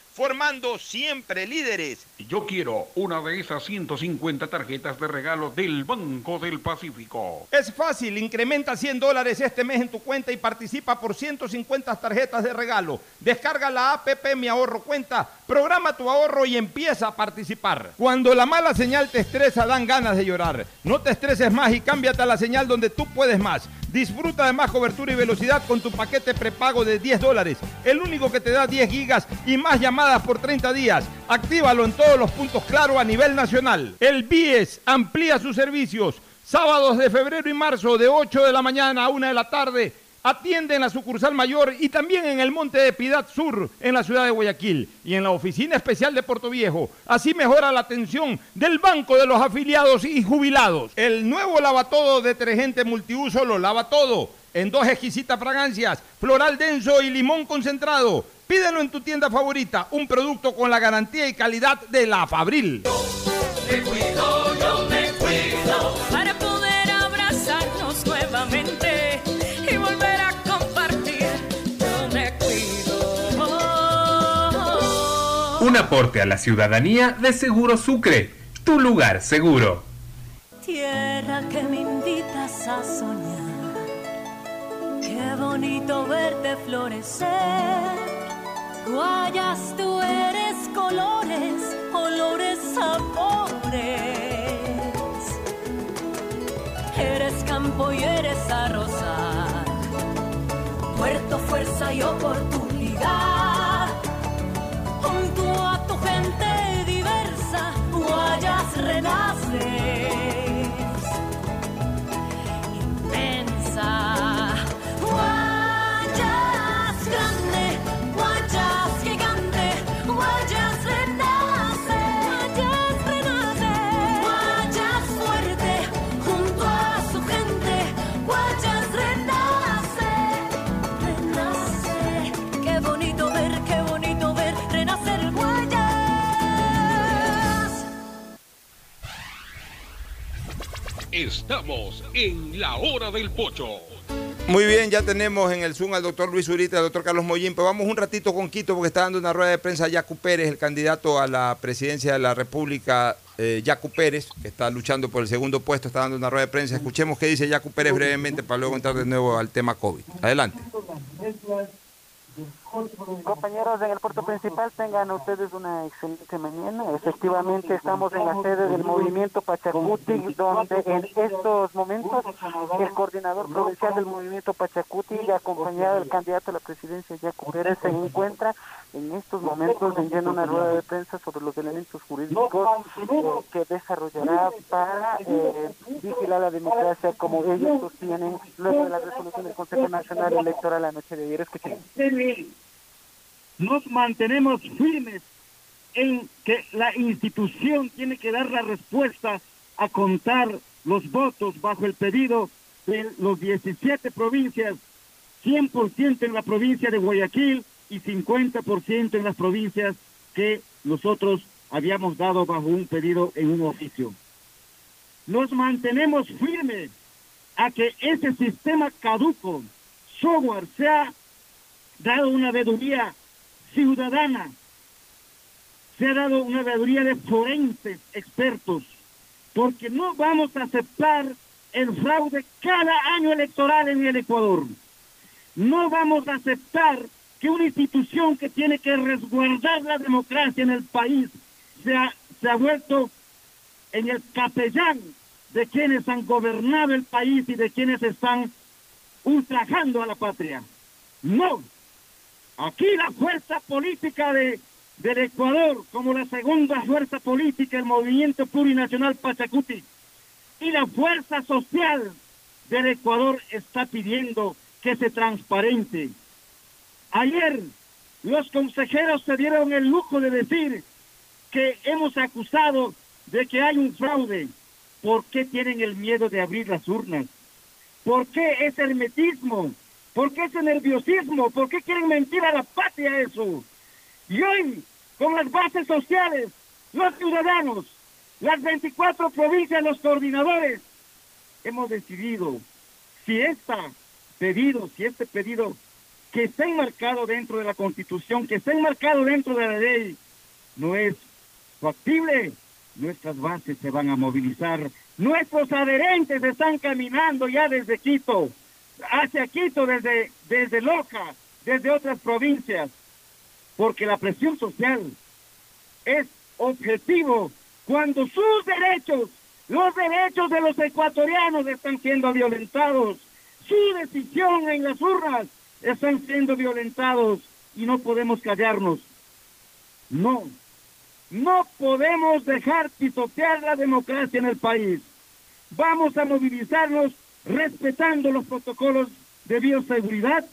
formando siempre líderes. Yo quiero una de esas 150 tarjetas de regalo del Banco del Pacífico. Es fácil, incrementa 100 dólares este mes en tu cuenta y participa por 150 tarjetas de regalo. Descarga la APP Mi Ahorro Cuenta, programa tu ahorro y empieza a participar. Cuando la mala señal te estresa, dan ganas de llorar. No te estreses más y cámbiate a la señal donde tú puedes más. Disfruta de más cobertura y velocidad con tu paquete prepago de 10 dólares, el único que te da 10 gigas y más llamadas por 30 días. Actívalo en todos los puntos claro a nivel nacional. El BIES amplía sus servicios. Sábados de febrero y marzo de 8 de la mañana a 1 de la tarde Atiende en la sucursal mayor y también en el Monte de Piedad Sur, en la ciudad de Guayaquil, y en la oficina especial de Puerto Viejo. Así mejora la atención del Banco de los Afiliados y Jubilados. El nuevo lavatodo detergente multiuso lo lava todo, en dos exquisitas fragancias, floral denso y limón concentrado. Pídelo en tu tienda favorita, un producto con la garantía y calidad de la Fabril. Un aporte a la ciudadanía de Seguro Sucre, tu lugar seguro. Tierra que me invitas a soñar. Qué bonito verte florecer. Guayas, tú eres colores, olores, sabores. Eres campo y eres arrozal. Puerto, fuerza y oportunidad. Junto a tu gente diversa, Guayas renaces. Estamos en la hora del pocho. Muy bien, ya tenemos en el Zoom al doctor Luis Urita, al doctor Carlos Mollín, pero vamos un ratito con Quito porque está dando una rueda de prensa Yacu Pérez, el candidato a la presidencia de la República, eh, Yacu Pérez, que está luchando por el segundo puesto, está dando una rueda de prensa. Escuchemos qué dice Yacu Pérez brevemente para luego entrar de nuevo al tema COVID. Adelante. Compañeros en el puerto principal, tengan ustedes una excelente mañana. Efectivamente, estamos en la sede del movimiento Pachacuti, donde en estos momentos el coordinador provincial del movimiento Pachacuti, acompañado del candidato a la presidencia, Yacu Pérez, se encuentra en estos momentos en una rueda de prensa sobre los elementos jurídicos eh, que desarrollará para eh, vigilar la democracia como ellos sostienen luego de la resolución del Consejo Nacional Electoral la noche de ayer. Escuchen. Nos mantenemos firmes en que la institución tiene que dar la respuesta a contar los votos bajo el pedido de los 17 provincias, 100% en la provincia de Guayaquil y 50% en las provincias que nosotros habíamos dado bajo un pedido en un oficio. Nos mantenemos firmes a que ese sistema caduco, software, sea dado una veeduría ciudadana, se ha dado una veeduría de forenses expertos, porque no vamos a aceptar el fraude cada año electoral en el Ecuador. No vamos a aceptar que una institución que tiene que resguardar la democracia en el país se ha, se ha vuelto en el capellán de quienes han gobernado el país y de quienes están ultrajando a la patria. No, Aquí la fuerza política de, del Ecuador, como la segunda fuerza política, el movimiento plurinacional Pachacuti, y la fuerza social del Ecuador está pidiendo que se transparente. Ayer los consejeros se dieron el lujo de decir que hemos acusado de que hay un fraude. ¿Por qué tienen el miedo de abrir las urnas? ¿Por qué ese hermetismo? ¿Por qué ese nerviosismo? ¿Por qué quieren mentir a la patria eso? Y hoy, con las bases sociales, los ciudadanos, las 24 provincias, los coordinadores, hemos decidido si este pedido, si este pedido que está enmarcado dentro de la Constitución, que está enmarcado dentro de la ley, no es factible, nuestras bases se van a movilizar. Nuestros adherentes están caminando ya desde Quito hacia Quito desde, desde Loja, desde otras provincias, porque la presión social es objetivo cuando sus derechos, los derechos de los ecuatorianos están siendo violentados, su decisión en las urnas están siendo violentados y no podemos callarnos. No, no podemos dejar pisotear la democracia en el país. Vamos a movilizarnos respetando los protocolos de bioseguridad,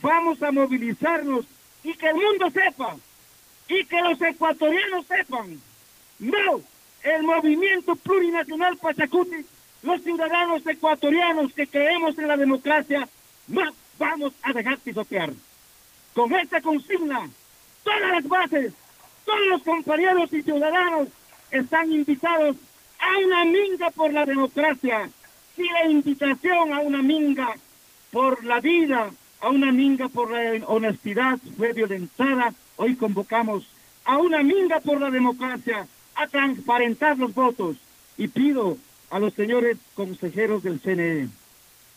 vamos a movilizarnos y que el mundo sepa, y que los ecuatorianos sepan, no, el movimiento plurinacional Pachacuti, los ciudadanos ecuatorianos que creemos en la democracia, no vamos a dejar pisotear. Con esta consigna, todas las bases, todos los compañeros y ciudadanos están invitados a una minga por la democracia. Si la invitación a una minga por la vida, a una minga por la honestidad fue violentada, hoy convocamos a una minga por la democracia, a transparentar los votos. Y pido a los señores consejeros del CNE,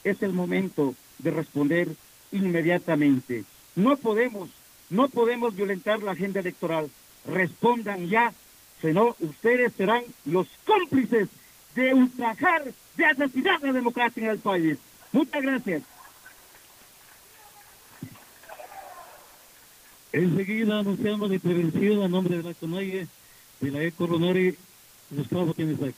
es el momento de responder inmediatamente. No podemos, no podemos violentar la agenda electoral. Respondan ya, si no, ustedes serán los cómplices de ultrajar, de asesinar la democracia en el país. Muchas gracias. Enseguida anunciamos la intervención a nombre de la CONAIE de la ECO Ronori, Gustavo Quenesac.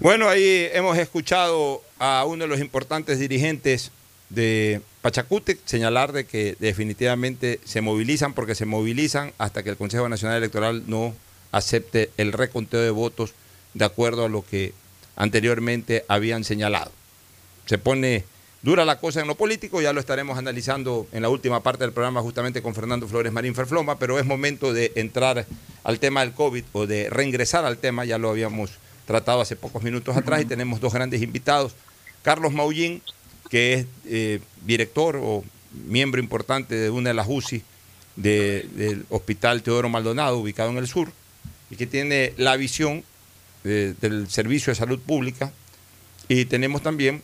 Bueno, ahí hemos escuchado a uno de los importantes dirigentes de Pachacútec señalar de que definitivamente se movilizan porque se movilizan hasta que el Consejo Nacional Electoral no acepte el reconteo de votos de acuerdo a lo que anteriormente habían señalado. Se pone dura la cosa en lo político, ya lo estaremos analizando en la última parte del programa justamente con Fernando Flores Marín Ferfloma, pero es momento de entrar al tema del COVID o de reingresar al tema, ya lo habíamos tratado hace pocos minutos atrás y tenemos dos grandes invitados. Carlos Maullín, que es eh, director o miembro importante de una de las UCI de- del Hospital Teodoro Maldonado, ubicado en el sur, y que tiene la visión eh, del Servicio de Salud Pública. Y tenemos también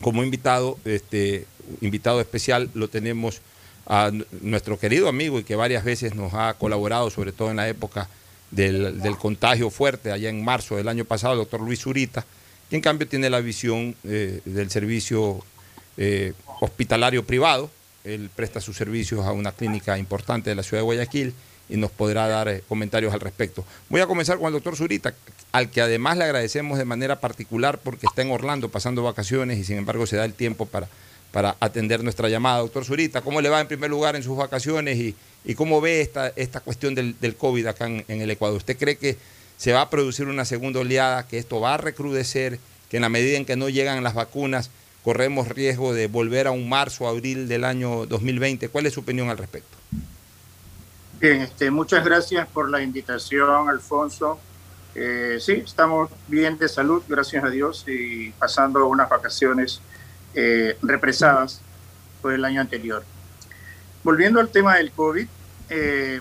como invitado, este, invitado especial, lo tenemos a nuestro querido amigo y que varias veces nos ha colaborado, sobre todo en la época del, del contagio fuerte, allá en marzo del año pasado, el doctor Luis Zurita, que en cambio tiene la visión eh, del servicio eh, hospitalario privado. Él presta sus servicios a una clínica importante de la ciudad de Guayaquil y nos podrá dar eh, comentarios al respecto. Voy a comenzar con el doctor Zurita, al que además le agradecemos de manera particular porque está en Orlando pasando vacaciones y sin embargo se da el tiempo para, para atender nuestra llamada. Doctor Zurita, ¿cómo le va en primer lugar en sus vacaciones y, y cómo ve esta, esta cuestión del, del COVID acá en, en el Ecuador? ¿Usted cree que se va a producir una segunda oleada, que esto va a recrudecer, que en la medida en que no llegan las vacunas corremos riesgo de volver a un marzo o abril del año 2020? ¿Cuál es su opinión al respecto? Bien, este, muchas gracias por la invitación, Alfonso. Eh, sí, estamos bien de salud, gracias a Dios, y pasando unas vacaciones eh, represadas por el año anterior. Volviendo al tema del COVID, eh,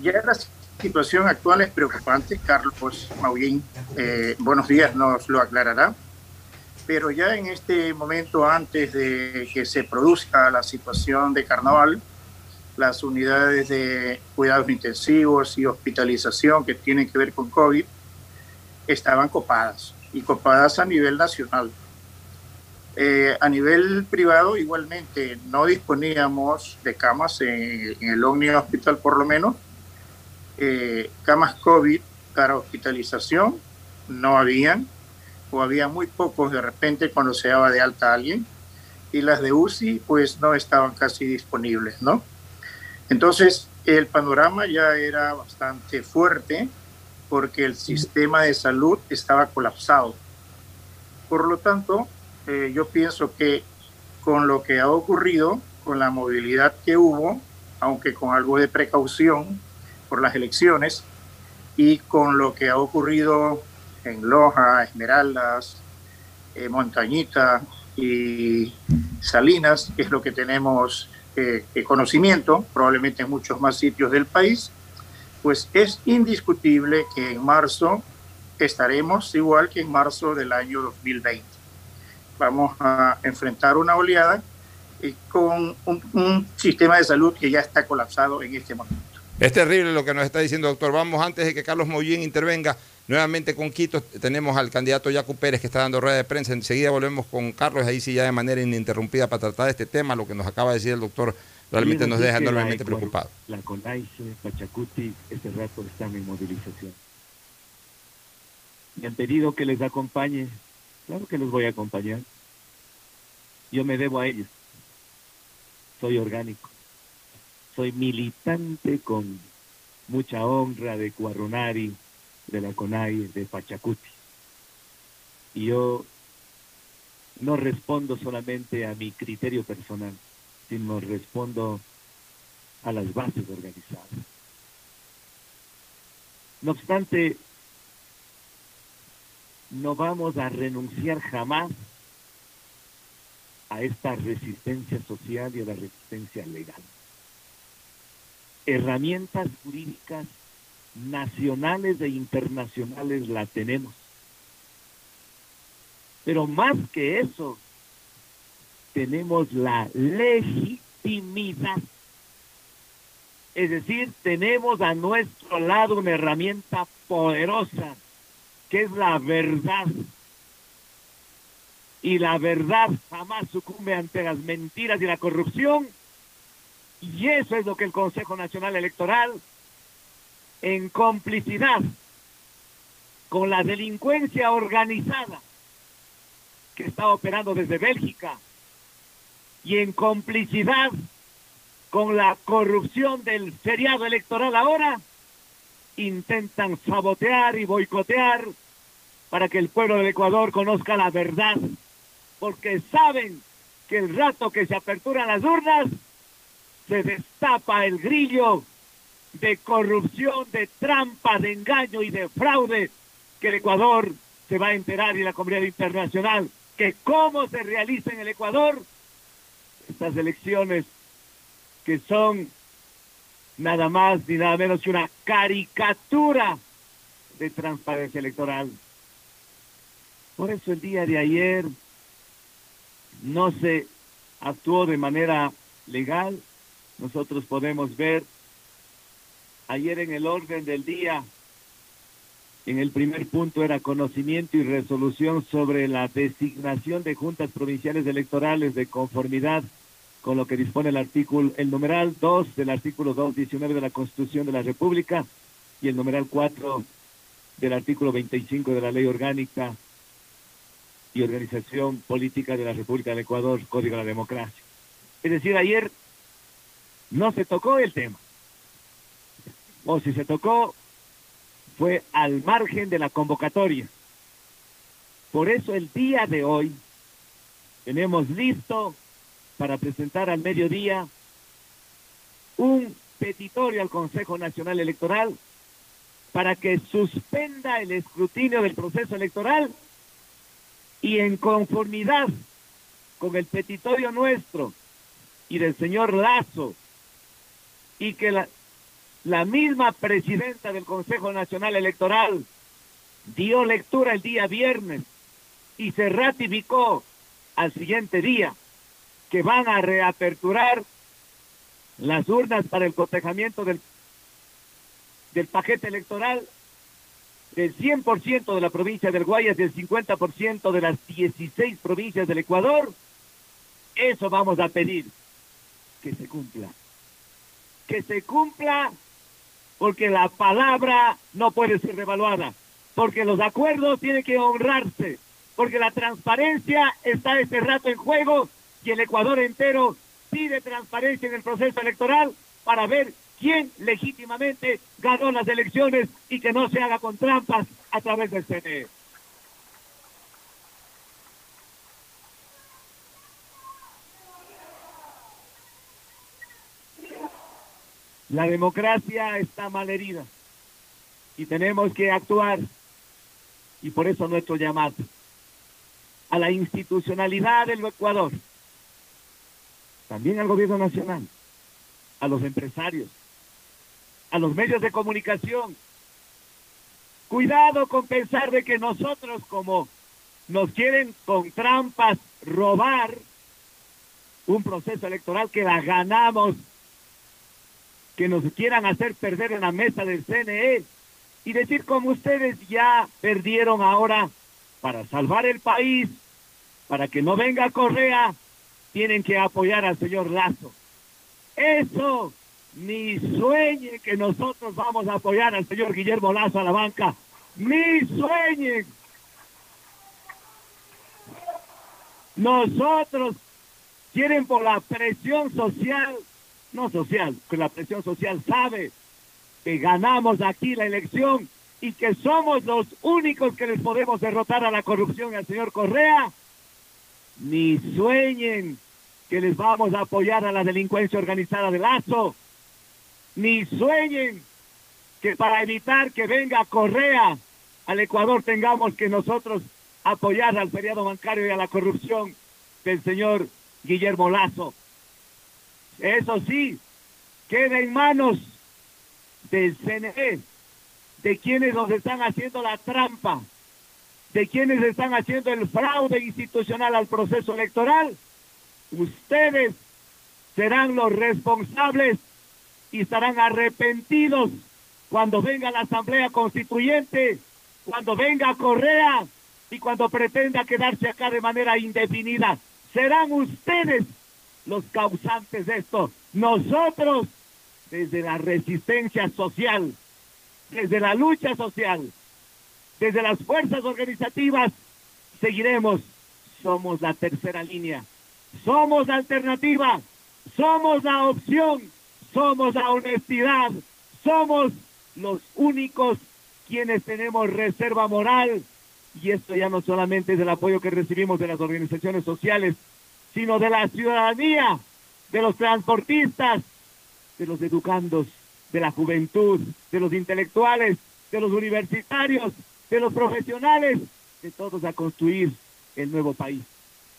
ya la situación actual es preocupante. Carlos Maullín, eh, buenos días, nos lo aclarará. Pero ya en este momento, antes de que se produzca la situación de carnaval, las unidades de cuidados intensivos y hospitalización que tienen que ver con COVID estaban copadas y copadas a nivel nacional. Eh, a nivel privado igualmente no disponíamos de camas en, en el Omnia Hospital por lo menos. Eh, camas COVID para hospitalización no habían o había muy pocos de repente cuando se daba de alta a alguien y las de UCI pues no estaban casi disponibles, ¿no? Entonces, el panorama ya era bastante fuerte porque el sistema de salud estaba colapsado. Por lo tanto, eh, yo pienso que con lo que ha ocurrido, con la movilidad que hubo, aunque con algo de precaución por las elecciones, y con lo que ha ocurrido en Loja, Esmeraldas, eh, Montañita y Salinas, que es lo que tenemos eh, eh, conocimiento, probablemente en muchos más sitios del país, pues es indiscutible que en marzo estaremos igual que en marzo del año 2020. Vamos a enfrentar una oleada y con un, un sistema de salud que ya está colapsado en este momento. Es terrible lo que nos está diciendo, doctor. Vamos, antes de que Carlos Mollín intervenga nuevamente con Quito, tenemos al candidato Yacu Pérez que está dando rueda de prensa. Enseguida volvemos con Carlos, ahí sí ya de manera ininterrumpida para tratar este tema. Lo que nos acaba de decir el doctor realmente nos deja enormemente preocupados. La CONAICE, Pachacuti, este rato están en movilización. Me han pedido que les acompañe. Claro que les voy a acompañar. yo me debo a ellos. Soy orgánico. Soy militante con mucha honra de Cuarronari, de la CONAI, de Pachacuti. Y yo no respondo solamente a mi criterio personal, sino respondo a las bases organizadas. No obstante, no vamos a renunciar jamás a esta resistencia social y a la resistencia legal. Herramientas jurídicas nacionales e internacionales la tenemos. Pero más que eso, tenemos la legitimidad. Es decir, tenemos a nuestro lado una herramienta poderosa, que es la verdad. Y la verdad jamás sucumbe ante las mentiras y la corrupción. Y eso es lo que el Consejo Nacional Electoral, en complicidad con la delincuencia organizada que está operando desde Bélgica y en complicidad con la corrupción del feriado electoral ahora, intentan sabotear y boicotear para que el pueblo del Ecuador conozca la verdad, porque saben que el rato que se aperturan las urnas, se destapa el grillo de corrupción, de trampa, de engaño y de fraude que el Ecuador se va a enterar y la comunidad internacional que cómo se realiza en el Ecuador estas elecciones que son nada más ni nada menos que una caricatura de transparencia electoral. Por eso el día de ayer no se actuó de manera legal. Nosotros podemos ver ayer en el orden del día en el primer punto era conocimiento y resolución sobre la designación de juntas provinciales electorales de conformidad con lo que dispone el artículo, el numeral 2 del artículo 219 de la Constitución de la República y el numeral 4 del artículo 25 de la Ley Orgánica y Organización Política de la República del Ecuador, Código de la Democracia. Es decir, ayer no se tocó el tema. O si se tocó, fue al margen de la convocatoria. Por eso el día de hoy tenemos listo para presentar al mediodía un petitorio al Consejo Nacional Electoral para que suspenda el escrutinio del proceso electoral y en conformidad con el petitorio nuestro y del señor Lazo y que la, la misma presidenta del Consejo Nacional Electoral dio lectura el día viernes y se ratificó al siguiente día que van a reaperturar las urnas para el cotejamiento del, del paquete electoral del 100% de la provincia del Guayas y del 50% de las 16 provincias del Ecuador. Eso vamos a pedir que se cumpla. Que se cumpla porque la palabra no puede ser revaluada, porque los acuerdos tienen que honrarse, porque la transparencia está este rato en juego y el Ecuador entero pide transparencia en el proceso electoral para ver quién legítimamente ganó las elecciones y que no se haga con trampas a través del CNE. La democracia está mal herida y tenemos que actuar y por eso nuestro llamado a la institucionalidad del Ecuador, también al gobierno nacional, a los empresarios, a los medios de comunicación. Cuidado con pensar de que nosotros como nos quieren con trampas robar un proceso electoral que la ganamos que nos quieran hacer perder en la mesa del CNE y decir como ustedes ya perdieron ahora para salvar el país, para que no venga Correa, tienen que apoyar al señor Lazo. Eso ni sueñen que nosotros vamos a apoyar al señor Guillermo Lazo a la banca. Ni sueñen. Nosotros quieren por la presión social, no social, que la presión social sabe que ganamos aquí la elección y que somos los únicos que les podemos derrotar a la corrupción y al señor Correa, ni sueñen que les vamos a apoyar a la delincuencia organizada de Lazo, ni sueñen que para evitar que venga Correa al Ecuador tengamos que nosotros apoyar al feriado bancario y a la corrupción del señor Guillermo Lazo. Eso sí, queda en manos del CNE, de quienes nos están haciendo la trampa, de quienes están haciendo el fraude institucional al proceso electoral. Ustedes serán los responsables y estarán arrepentidos cuando venga la Asamblea Constituyente, cuando venga Correa y cuando pretenda quedarse acá de manera indefinida. Serán ustedes los causantes de esto. Nosotros, desde la resistencia social, desde la lucha social, desde las fuerzas organizativas, seguiremos. Somos la tercera línea. Somos la alternativa. Somos la opción. Somos la honestidad. Somos los únicos quienes tenemos reserva moral. Y esto ya no solamente es el apoyo que recibimos de las organizaciones sociales, sino de la ciudadanía, de los transportistas, de los educandos, de la juventud, de los intelectuales, de los universitarios, de los profesionales, de todos a construir el nuevo país.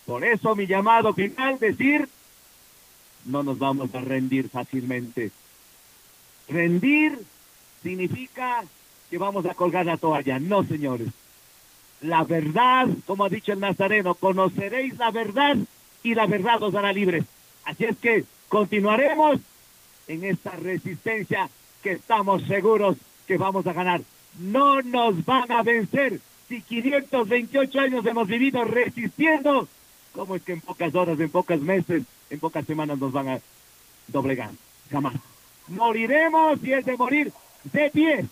Por eso mi llamado final, decir, no nos vamos a rendir fácilmente. Rendir significa que vamos a colgar la toalla. No, señores. La verdad, como ha dicho el Nazareno, conoceréis la verdad y la verdad os hará libres. Así es que continuaremos en esta resistencia que estamos seguros que vamos a ganar. No nos van a vencer. Si 528 años hemos vivido resistiendo, ¿cómo es que en pocas horas, en pocos meses, en pocas semanas nos van a doblegar? Jamás. Moriremos y es de morir de pie,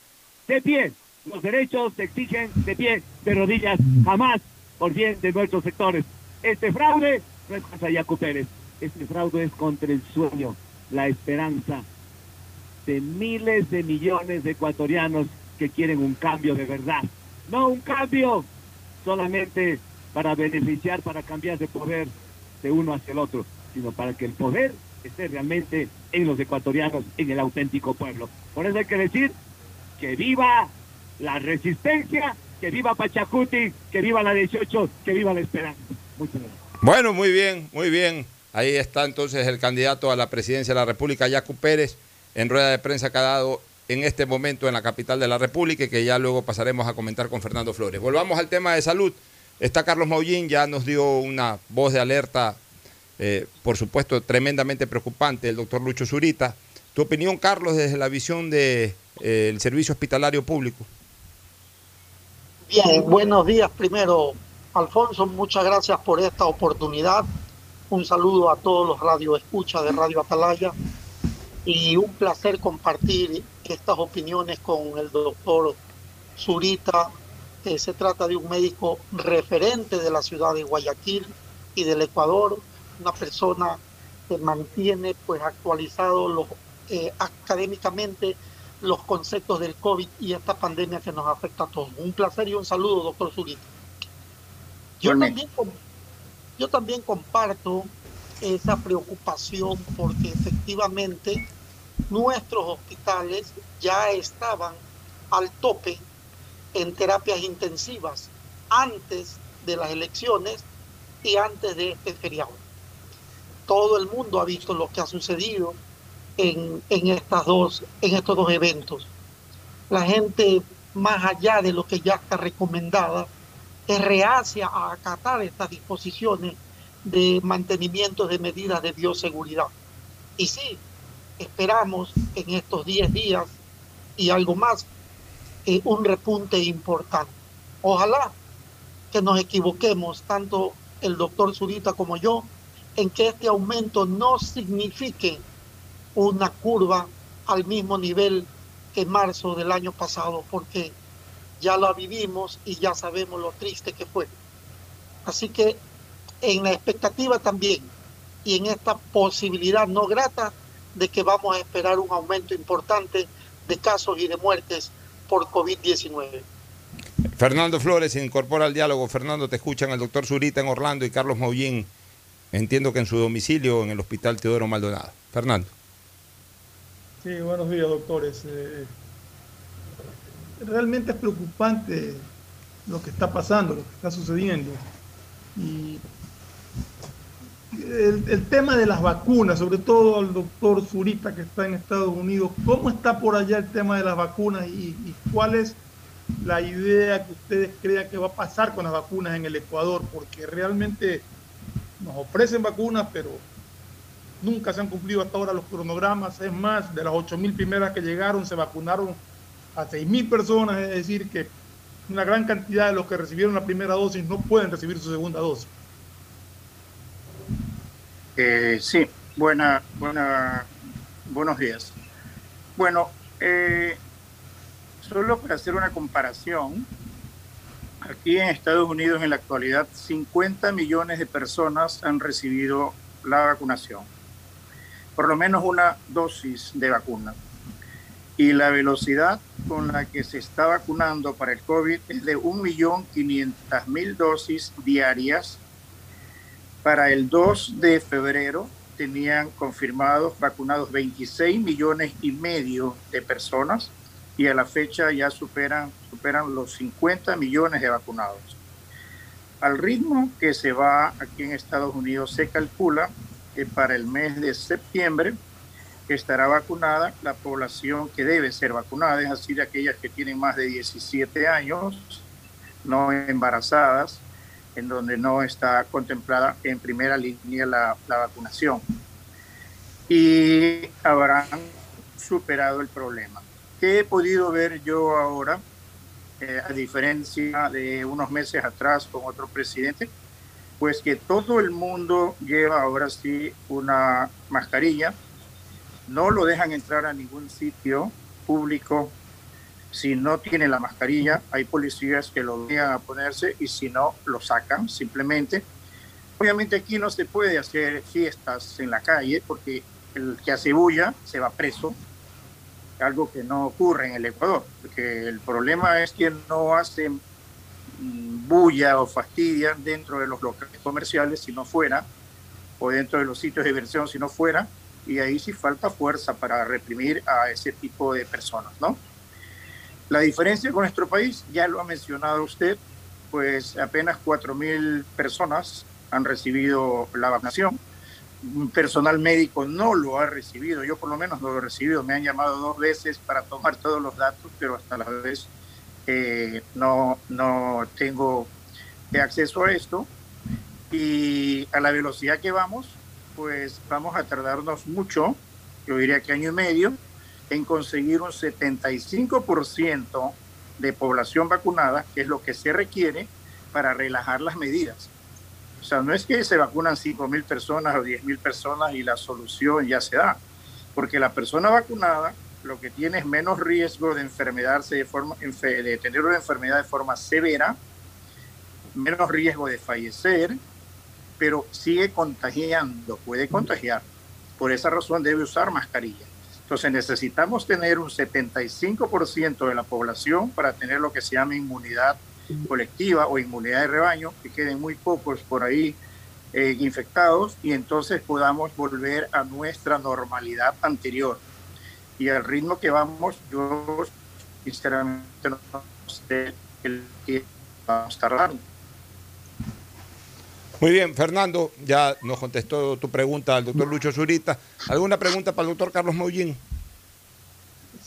de pie. Los derechos se exigen de pie, de rodillas, jamás por bien de nuestros sectores. Este fraude contra Yacu Pérez, este fraude es contra el sueño, la esperanza de miles de millones de ecuatorianos que quieren un cambio de verdad. No un cambio solamente para beneficiar, para cambiar de poder de uno hacia el otro, sino para que el poder esté realmente en los ecuatorianos, en el auténtico pueblo. Por eso hay que decir que viva la resistencia, que viva Pachacuti, que viva la 18, que viva la esperanza. Muchas gracias. Bueno, muy bien, muy bien. Ahí está entonces el candidato a la presidencia de la República, Yacu Pérez, en rueda de prensa que ha dado en este momento en la capital de la República y que ya luego pasaremos a comentar con Fernando Flores. Volvamos al tema de salud. Está Carlos Maullín, ya nos dio una voz de alerta, eh, por supuesto, tremendamente preocupante, el doctor Lucho Zurita. Tu opinión, Carlos, desde la visión del de, eh, servicio hospitalario público. Bien, buenos días primero, Alfonso, muchas gracias por esta oportunidad. Un saludo a todos los radioescuchas de Radio Atalaya y un placer compartir estas opiniones con el doctor Zurita. Se trata de un médico referente de la ciudad de Guayaquil y del Ecuador, una persona que mantiene pues actualizado los, eh, académicamente los conceptos del COVID y esta pandemia que nos afecta a todos. Un placer y un saludo, doctor Zurita. Yo también, yo también comparto esa preocupación porque efectivamente nuestros hospitales ya estaban al tope en terapias intensivas antes de las elecciones y antes de este feriado. Todo el mundo ha visto lo que ha sucedido en, en, estas dos, en estos dos eventos. La gente, más allá de lo que ya está recomendada, es reacia a acatar estas disposiciones de mantenimiento de medidas de bioseguridad. Y sí, esperamos en estos 10 días y algo más eh, un repunte importante. Ojalá que nos equivoquemos, tanto el doctor Zurita como yo, en que este aumento no signifique una curva al mismo nivel que marzo del año pasado, porque ya lo vivimos y ya sabemos lo triste que fue. Así que en la expectativa también y en esta posibilidad no grata de que vamos a esperar un aumento importante de casos y de muertes por COVID-19. Fernando Flores se incorpora al diálogo. Fernando, te escuchan el doctor Zurita en Orlando y Carlos Maullín, entiendo que en su domicilio en el Hospital Teodoro Maldonado. Fernando. Sí, buenos días, doctores. Eh, realmente es preocupante lo que está pasando, lo que está sucediendo. Y el, tema de las vacunas, sobre todo al doctor Zurita que está en Estados Unidos, ¿cómo está por allá el tema de las vacunas y, y cuál es la idea que ustedes crean que va a pasar con las vacunas en el Ecuador? Porque realmente nos ofrecen vacunas, pero nunca se han cumplido hasta ahora los cronogramas. Es más, de las 8.000 primeras que llegaron, se vacunaron a 6.000 personas, es decir, que una gran cantidad de los que recibieron la primera dosis no pueden recibir su segunda dosis. Eh, sí, buena, buena, buenos días. Bueno, eh, solo para hacer una comparación, aquí en Estados Unidos en la actualidad 50 millones de personas han recibido la vacunación, por lo menos una dosis de vacuna. Y la velocidad con la que se está vacunando para el COVID es de 1.500.000 dosis diarias para el 2 de febrero tenían confirmados vacunados 26 millones y medio de personas y a la fecha ya superan, superan los 50 millones de vacunados. Al ritmo que se va aquí en Estados Unidos se calcula que para el mes de septiembre estará vacunada la población que debe ser vacunada, es decir, aquellas que tienen más de 17 años, no embarazadas, en donde no está contemplada en primera línea la, la vacunación. Y habrán superado el problema. ¿Qué he podido ver yo ahora, eh, a diferencia de unos meses atrás con otro presidente? Pues que todo el mundo lleva ahora sí una mascarilla, no lo dejan entrar a ningún sitio público si no tiene la mascarilla, hay policías que lo obligan a ponerse y si no, lo sacan simplemente. Obviamente aquí no se puede hacer fiestas en la calle porque el que hace bulla se va preso, algo que no ocurre en el Ecuador, porque el problema es que no hacen mm, bulla o fastidia dentro de los locales comerciales si no fuera, o dentro de los sitios de diversión si no fuera, y ahí sí falta fuerza para reprimir a ese tipo de personas, ¿no? La diferencia con nuestro país, ya lo ha mencionado usted, pues apenas 4.000 personas han recibido la vacunación. Personal médico no lo ha recibido, yo por lo menos no lo he recibido. Me han llamado dos veces para tomar todos los datos, pero hasta la vez eh, no, no tengo acceso a esto. Y a la velocidad que vamos, pues vamos a tardarnos mucho, yo diría que año y medio, en conseguir un 75% de población vacunada, que es lo que se requiere para relajar las medidas. O sea, no es que se vacunan 5 mil personas o 10 mil personas y la solución ya se da, porque la persona vacunada lo que tiene es menos riesgo de enfermedarse de forma, de tener una enfermedad de forma severa, menos riesgo de fallecer, pero sigue contagiando, puede contagiar. Por esa razón debe usar mascarilla. Entonces necesitamos tener un 75% de la población para tener lo que se llama inmunidad colectiva o inmunidad de rebaño, que queden muy pocos por ahí eh, infectados y entonces podamos volver a nuestra normalidad anterior. Y al ritmo que vamos, yo sinceramente no sé el que vamos a tardar. Muy bien, Fernando, ya nos contestó tu pregunta al doctor Lucho Zurita. ¿Alguna pregunta para el doctor Carlos Maullín?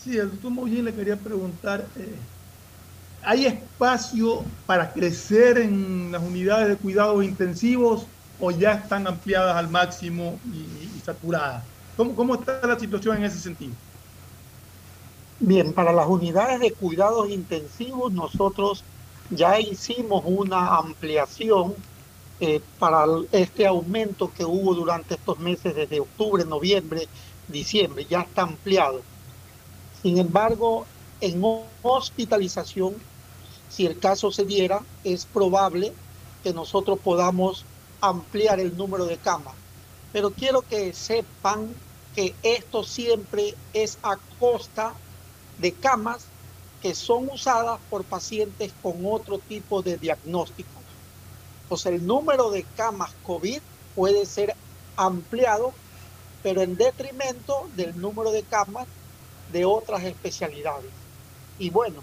Sí, al doctor Maullín le quería preguntar, eh, ¿hay espacio para crecer en las unidades de cuidados intensivos o ya están ampliadas al máximo y, y saturadas? ¿Cómo, ¿Cómo está la situación en ese sentido? Bien, para las unidades de cuidados intensivos nosotros ya hicimos una ampliación eh, para este aumento que hubo durante estos meses desde octubre, noviembre, diciembre, ya está ampliado. Sin embargo, en hospitalización, si el caso se diera, es probable que nosotros podamos ampliar el número de camas. pero quiero que sepan que esto siempre es a costa de camas que son usadas por pacientes con otro tipo de diagnósticos. Pues el número de camas COVID puede ser ampliado, pero en detrimento del número de camas de otras especialidades. Y bueno,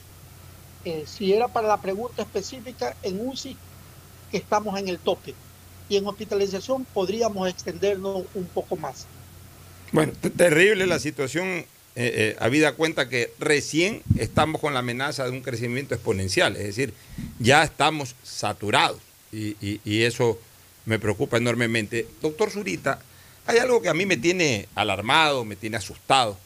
eh, si era para la pregunta específica, en UCI estamos en el tope y en hospitalización podríamos extendernos un poco más. Bueno, terrible la situación, eh, eh, habida cuenta que recién estamos con la amenaza de un crecimiento exponencial, es decir, ya estamos saturados y, y eso me preocupa enormemente. Doctor Zurita, hay algo que a mí me tiene alarmado, me tiene asustado.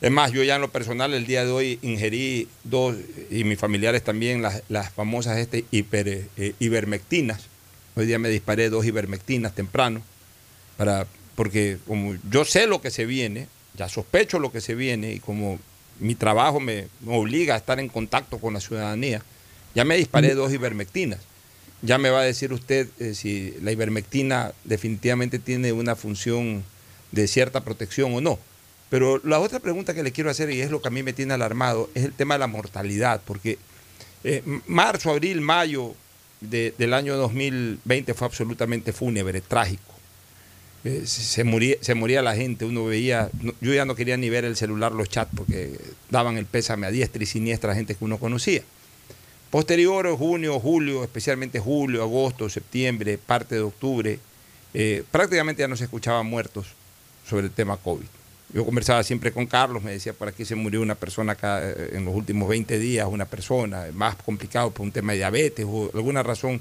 Es más, yo ya en lo personal el día de hoy ingerí dos, y mis familiares también, las, las famosas este, hiper, eh, ivermectinas. Hoy día me disparé dos ivermectinas temprano, para, porque como yo sé lo que se viene, ya sospecho lo que se viene y como mi trabajo me, me obliga a estar en contacto con la ciudadanía, ya me disparé dos ivermectinas. Ya me va a decir usted eh, si la ivermectina definitivamente tiene una función de cierta protección o no. Pero la otra pregunta que le quiero hacer, y es lo que a mí me tiene alarmado, es el tema de la mortalidad, porque eh, marzo, abril, mayo de- del año 2020 fue absolutamente fúnebre, trágico. Eh, se, moría, se moría la gente, uno veía, yo ya no quería ni ver el celular, los chats, porque daban el pésame a diestra y siniestra a gente que uno conocía. Posterior, junio, julio, especialmente julio, agosto, septiembre, parte de octubre, eh, prácticamente ya no se escuchaban muertos sobre el tema COVID. Yo conversaba siempre con Carlos, me decía, por aquí se murió una persona eh, en los últimos 20 días, una persona, más complicado por un tema de diabetes o alguna razón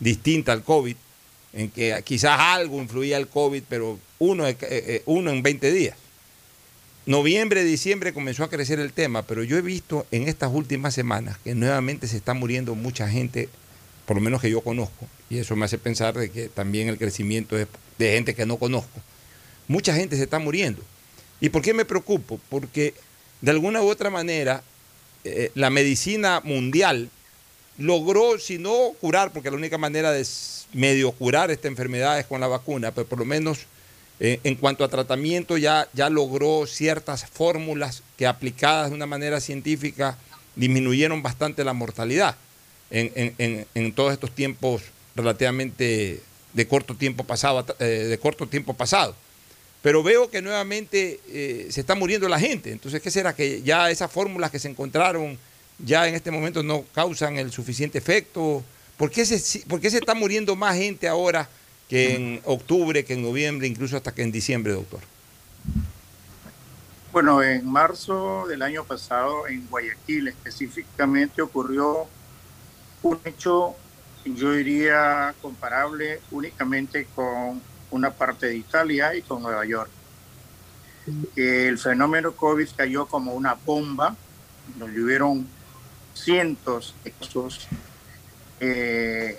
distinta al COVID, en que quizás algo influía el COVID, pero uno, eh, uno en 20 días. Noviembre, diciembre comenzó a crecer el tema, pero yo he visto en estas últimas semanas que nuevamente se está muriendo mucha gente, por lo menos que yo conozco, y eso me hace pensar de que también el crecimiento es de gente que no conozco. Mucha gente se está muriendo. ¿Y por qué me preocupo? Porque de alguna u otra manera eh, la medicina mundial logró, si no curar, porque la única manera de medio curar esta enfermedad es con la vacuna, pero por lo menos eh, en cuanto a tratamiento ya, ya logró ciertas fórmulas que aplicadas de una manera científica disminuyeron bastante la mortalidad en, en- en- todos estos tiempos relativamente de corto tiempo pasado, eh, de corto tiempo pasado. Pero veo que nuevamente eh, se está muriendo la gente. Entonces, ¿qué será? Que ya esas fórmulas que se encontraron ya en este momento no causan el suficiente efecto. ¿Por qué se, por qué se está muriendo más gente ahora que en octubre, que en noviembre, incluso hasta que en diciembre, doctor? Bueno, en marzo del año pasado, en Guayaquil específicamente, ocurrió un hecho, yo diría, comparable únicamente con una parte de Italia y con Nueva York. El fenómeno COVID cayó como una bomba, donde hubieron cientos de casos eh,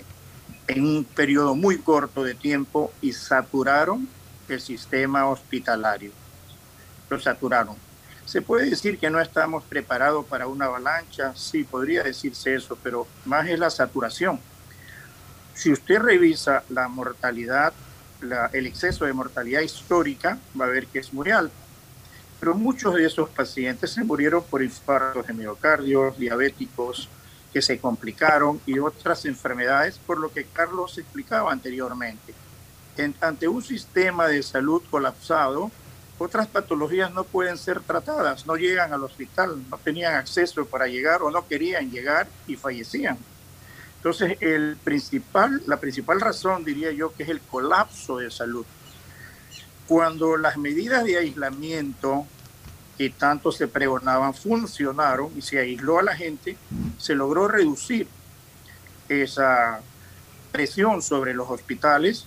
en un periodo muy corto de tiempo y saturaron el sistema hospitalario lo saturaron. ¿Se puede decir que no estamos preparados para una avalancha? Sí, podría decirse eso, pero más es la saturación. Si usted revisa la mortalidad, el exceso de mortalidad histórica, va a ver que es muy alto. Pero muchos de esos pacientes se murieron por infartos de miocardio, diabéticos que se complicaron y otras enfermedades, por lo que Carlos explicaba anteriormente. En- ante un sistema de salud colapsado, otras patologías no pueden ser tratadas, no llegan al hospital, no tenían acceso para llegar o no querían llegar y fallecían. Entonces, el principal, la principal razón, diría yo, que es el colapso de salud. Cuando las medidas de aislamiento que tanto se pregonaban funcionaron y se aisló a la gente, se logró reducir esa presión sobre los hospitales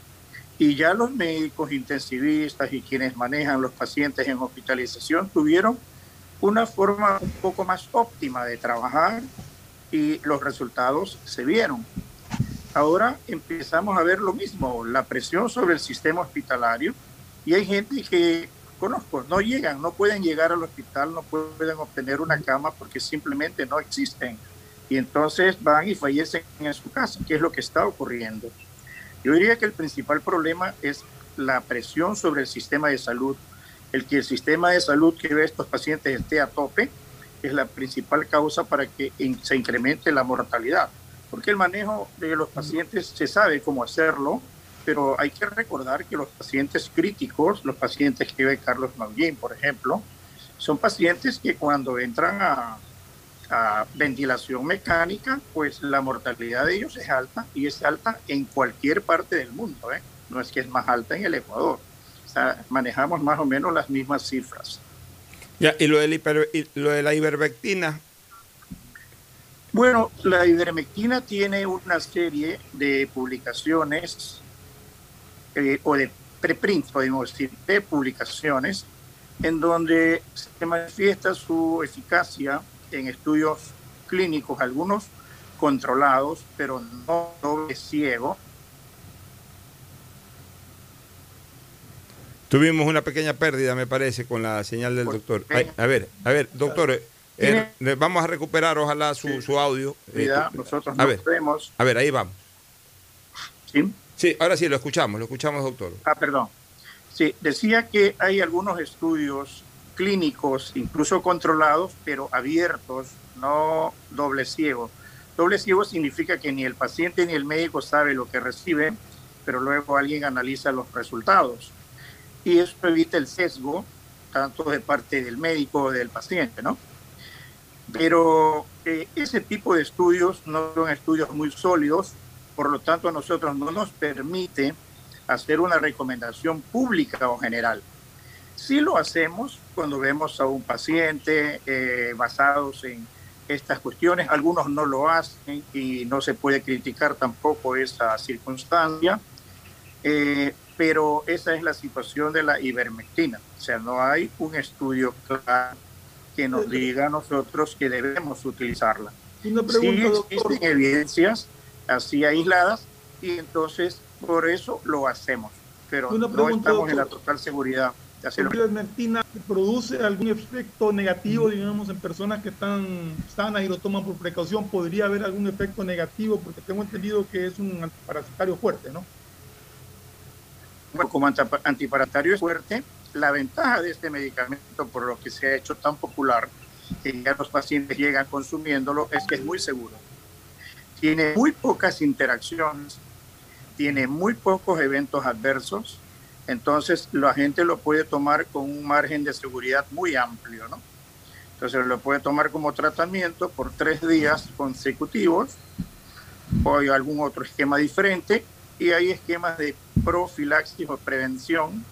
y ya los médicos intensivistas y quienes manejan los pacientes en hospitalización tuvieron una forma un poco más óptima de trabajar y los resultados se vieron. Ahora empezamos a ver lo mismo, la presión sobre el sistema hospitalario y hay gente que conozco, no llegan, no pueden llegar al hospital, no pueden obtener una cama porque simplemente no existen. Y entonces van y fallecen en su casa, que es lo que está ocurriendo. Yo diría que el principal problema es la presión sobre el sistema de salud. El que el sistema de salud que ve a estos pacientes esté a tope es la principal causa para que se incremente la mortalidad. Porque el manejo de los pacientes se sabe cómo hacerlo, pero hay que recordar que los pacientes críticos, los pacientes que ve Carlos Maullín, por ejemplo, son pacientes que cuando entran a, a ventilación mecánica, pues la mortalidad de ellos es alta y es alta en cualquier parte del mundo, ¿eh? no es que es más alta en el Ecuador. O sea, manejamos más o menos las mismas cifras. Ya, y lo, del hiper- y lo de la ivermectina, Bueno, la ivermectina tiene una serie de publicaciones eh, o de preprints, podemos decir, de publicaciones en donde se manifiesta su eficacia en estudios clínicos, algunos controlados, pero no doble ciego. tuvimos una pequeña pérdida, me parece, con la señal del doctor. Ay, a ver, a ver, doctor, eh, le vamos a recuperar, ojalá, su, su audio. Eh, Cuidado, nosotros a no ver, podemos. a ver, ahí vamos. ¿Sí? Sí, ahora sí, lo escuchamos, lo escuchamos, doctor. Ah, perdón. Sí, decía que hay algunos estudios clínicos, incluso controlados, pero abiertos, no doble ciego. Doble ciego significa que ni el paciente ni el médico sabe lo que recibe, pero luego alguien analiza los resultados. Y eso evita el sesgo, tanto de parte del médico o del paciente, ¿no? Pero eh, ese tipo de estudios no son estudios muy sólidos, por lo tanto a nosotros no nos permite hacer una recomendación pública o general. Sí lo hacemos cuando vemos a un paciente eh, basados en estas cuestiones. Algunos no lo hacen y no se puede criticar tampoco esa circunstancia, eh, pero esa es la situación de la ivermectina. O sea, no hay un estudio claro que nos diga a nosotros que debemos utilizarla. Una Sí pregunta, doctor. existen evidencias así aisladas y entonces por eso lo hacemos, pero Una no estamos en la total seguridad de hacerlo. ¿La ivermectina produce algún efecto negativo, digamos, en personas que están sanas y lo toman por precaución? ¿Podría haber algún efecto negativo? Porque tengo entendido que es un antiparasitario fuerte, ¿no? Bueno, como antiparasitario es fuerte, la ventaja de este medicamento, por lo que se ha hecho tan popular, que ya los pacientes llegan consumiéndolo, es que es muy seguro. Tiene muy pocas interacciones, tiene muy pocos eventos adversos, entonces la gente lo puede tomar con un margen de seguridad muy amplio, ¿no? Entonces lo puede tomar como tratamiento por tres días consecutivos o hay algún otro esquema diferente y hay esquemas de profilaxis o prevención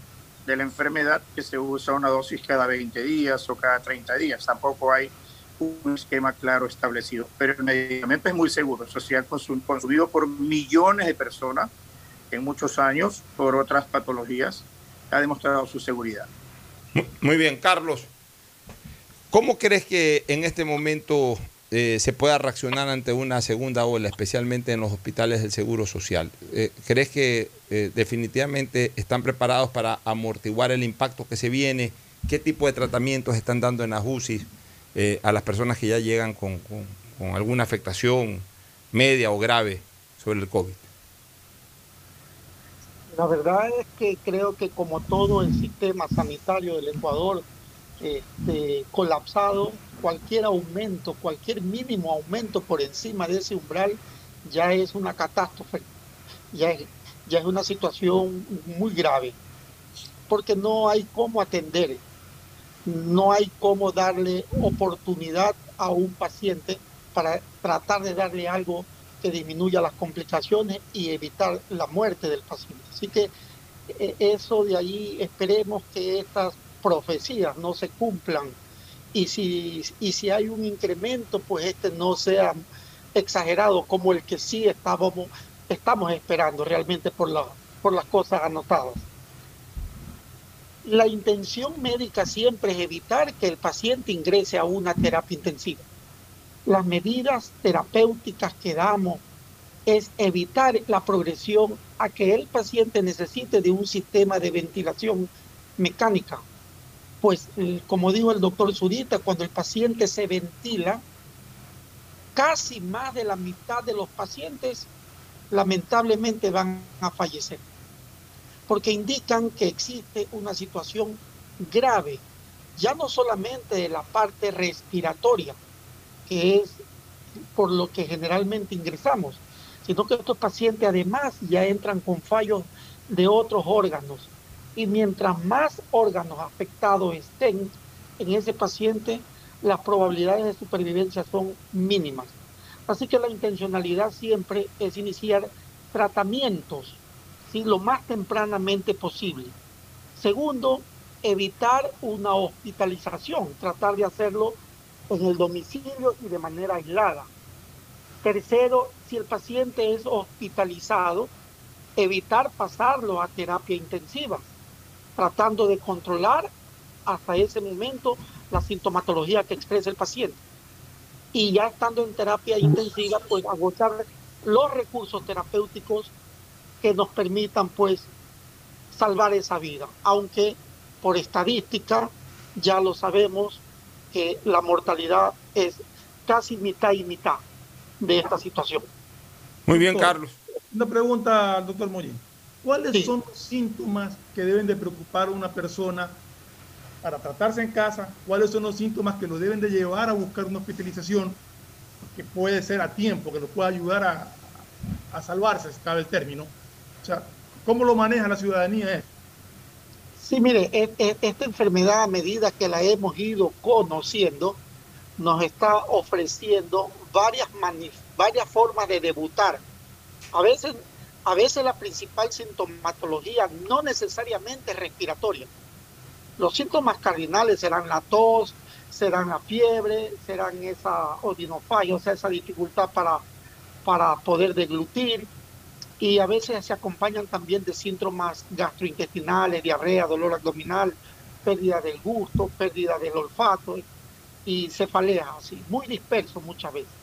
de la enfermedad que se usa una dosis cada 20 días o cada 30 días. Tampoco hay un esquema claro establecido, pero el medicamento es muy seguro. Eso se ha consum- consumido por millones de personas en muchos años por otras patologías. Ha demostrado su seguridad. Muy bien, Carlos. ¿Cómo crees que en este momento eh, se pueda reaccionar ante una segunda ola, especialmente en los hospitales del Seguro Social? Eh, ¿Crees que eh, definitivamente están preparados para amortiguar el impacto que se viene? ¿Qué tipo de tratamientos están dando en las UCI eh, a las personas que ya llegan con, con- alguna afectación media o grave sobre el COVID? La verdad es que creo que como todo el sistema sanitario del Ecuador este, colapsado, cualquier aumento, cualquier mínimo aumento por encima de ese umbral ya es una catástrofe, ya es, ya es una situación muy grave, porque no hay cómo atender, no hay cómo darle oportunidad a un paciente para tratar de darle algo que disminuya las complicaciones y evitar la muerte del paciente. Así que eh, eso de ahí esperemos que estas profecías no se cumplan y si, y si hay un incremento, pues este no sea exagerado como el que sí estábamos, estamos esperando realmente por, la, por las cosas anotadas. La intención médica siempre es evitar que el paciente ingrese a una terapia intensiva. Las medidas terapéuticas que damos es evitar la progresión a que el paciente necesite de un sistema de ventilación mecánica. Pues, eh, como dijo el doctor Zurita, cuando el paciente se ventila, casi más de la mitad de los pacientes lamentablemente van a fallecer. Porque indican que existe una situación grave, ya no solamente de la parte respiratoria, que es por lo que generalmente ingresamos, sino que estos pacientes además ya entran con fallos de otros órganos. Y mientras más órganos afectados estén en ese paciente, las probabilidades de supervivencia son mínimas. Así que la intencionalidad siempre es iniciar tratamientos ¿sí? lo más tempranamente posible. Segundo, evitar una hospitalización, tratar de hacerlo en el domicilio y de manera aislada. Tercero, si el paciente es hospitalizado, evitar pasarlo a terapia intensiva, tratando de controlar hasta ese momento la sintomatología que expresa el paciente. Y ya estando en terapia intensiva, pues agotar los recursos terapéuticos que nos permitan pues salvar esa vida, aunque por estadística ya lo sabemos que la mortalidad es casi mitad y mitad de esta situación. Muy bien, Carlos. Una pregunta al doctor Mollín. ¿Cuáles son los síntomas que deben de preocupar a una persona para tratarse en casa? ¿Cuáles son los síntomas que lo deben de llevar a buscar una hospitalización que puede ser a tiempo, que lo pueda ayudar a, a salvarse, si cabe el término? ¿Cómo lo maneja la ciudadanía? Sí, mire, e- e- esta enfermedad a medida que la hemos ido conociendo, nos está ofreciendo varias, varias formas de debutar. A veces, a veces la principal sintomatología no necesariamente es respiratoria. Los síntomas cardinales serán la tos, serán la fiebre, serán esa odinofagia, o sea, esa dificultad para, para poder deglutir, y a veces se acompañan también de síntomas gastrointestinales, diarrea, dolor abdominal, pérdida del gusto, pérdida del olfato y cefalea, así, muy disperso muchas veces.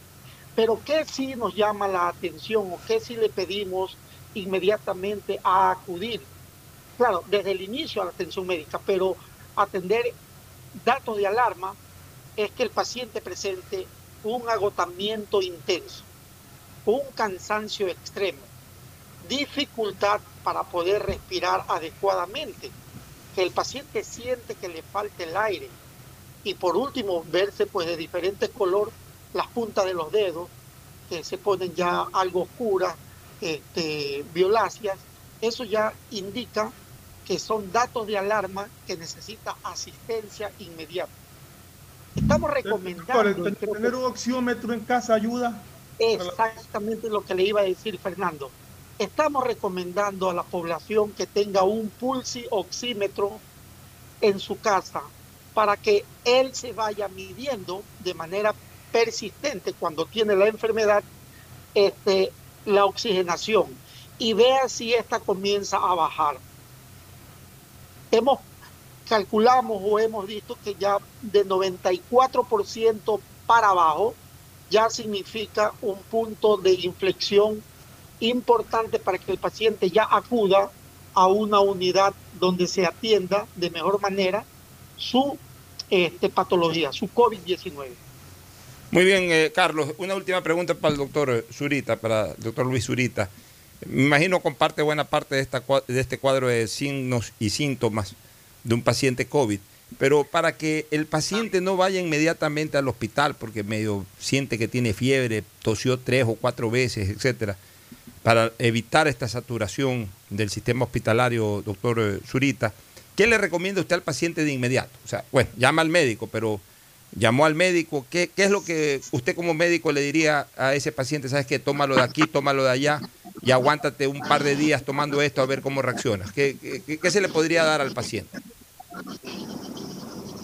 Pero ¿qué sí nos llama la atención o qué sí le pedimos inmediatamente a acudir? Claro, desde el inicio a la atención médica, pero atender datos de alarma es que el paciente presente un agotamiento intenso, un cansancio extremo, dificultad para poder respirar adecuadamente, que el paciente siente que le falta el aire y por último verse pues de diferente color las puntas de los dedos que se ponen ya algo oscuras, este, violáceas, eso ya indica que son datos de alarma que necesita asistencia inmediata. Estamos recomendando... ¿Tener un oxiómetro en casa ayuda? Exactamente lo que le iba a decir Fernando. Estamos recomendando a la población que tenga un pulsi oxímetro en su casa para que él se vaya midiendo de manera persistente cuando tiene la enfermedad este, la oxigenación y vea si esta comienza a bajar. Hemos calculamos o hemos visto que ya de 94% para abajo ya significa un punto de inflexión importante para que el paciente ya acuda a una unidad donde se atienda de mejor manera su este, patología, su COVID-19. Muy bien, eh, Carlos. Una última pregunta para el doctor Zurita, para el doctor Luis Zurita. Me imagino comparte buena parte de, esta, de este cuadro de signos y síntomas de un paciente COVID. Pero para que el paciente no vaya inmediatamente al hospital porque medio siente que tiene fiebre, tosió tres o cuatro veces, etcétera, para evitar esta saturación del sistema hospitalario, doctor eh, Zurita, ¿qué le recomienda usted al paciente de inmediato? O sea, bueno, llama al médico, pero llamó al médico, ¿qué, qué es lo que usted como médico le diría a ese paciente? ¿Sabes qué? Tómalo de aquí, tómalo de allá y aguántate un par de días tomando esto a ver cómo reaccionas. ¿Qué, qué- qué se le podría dar al paciente?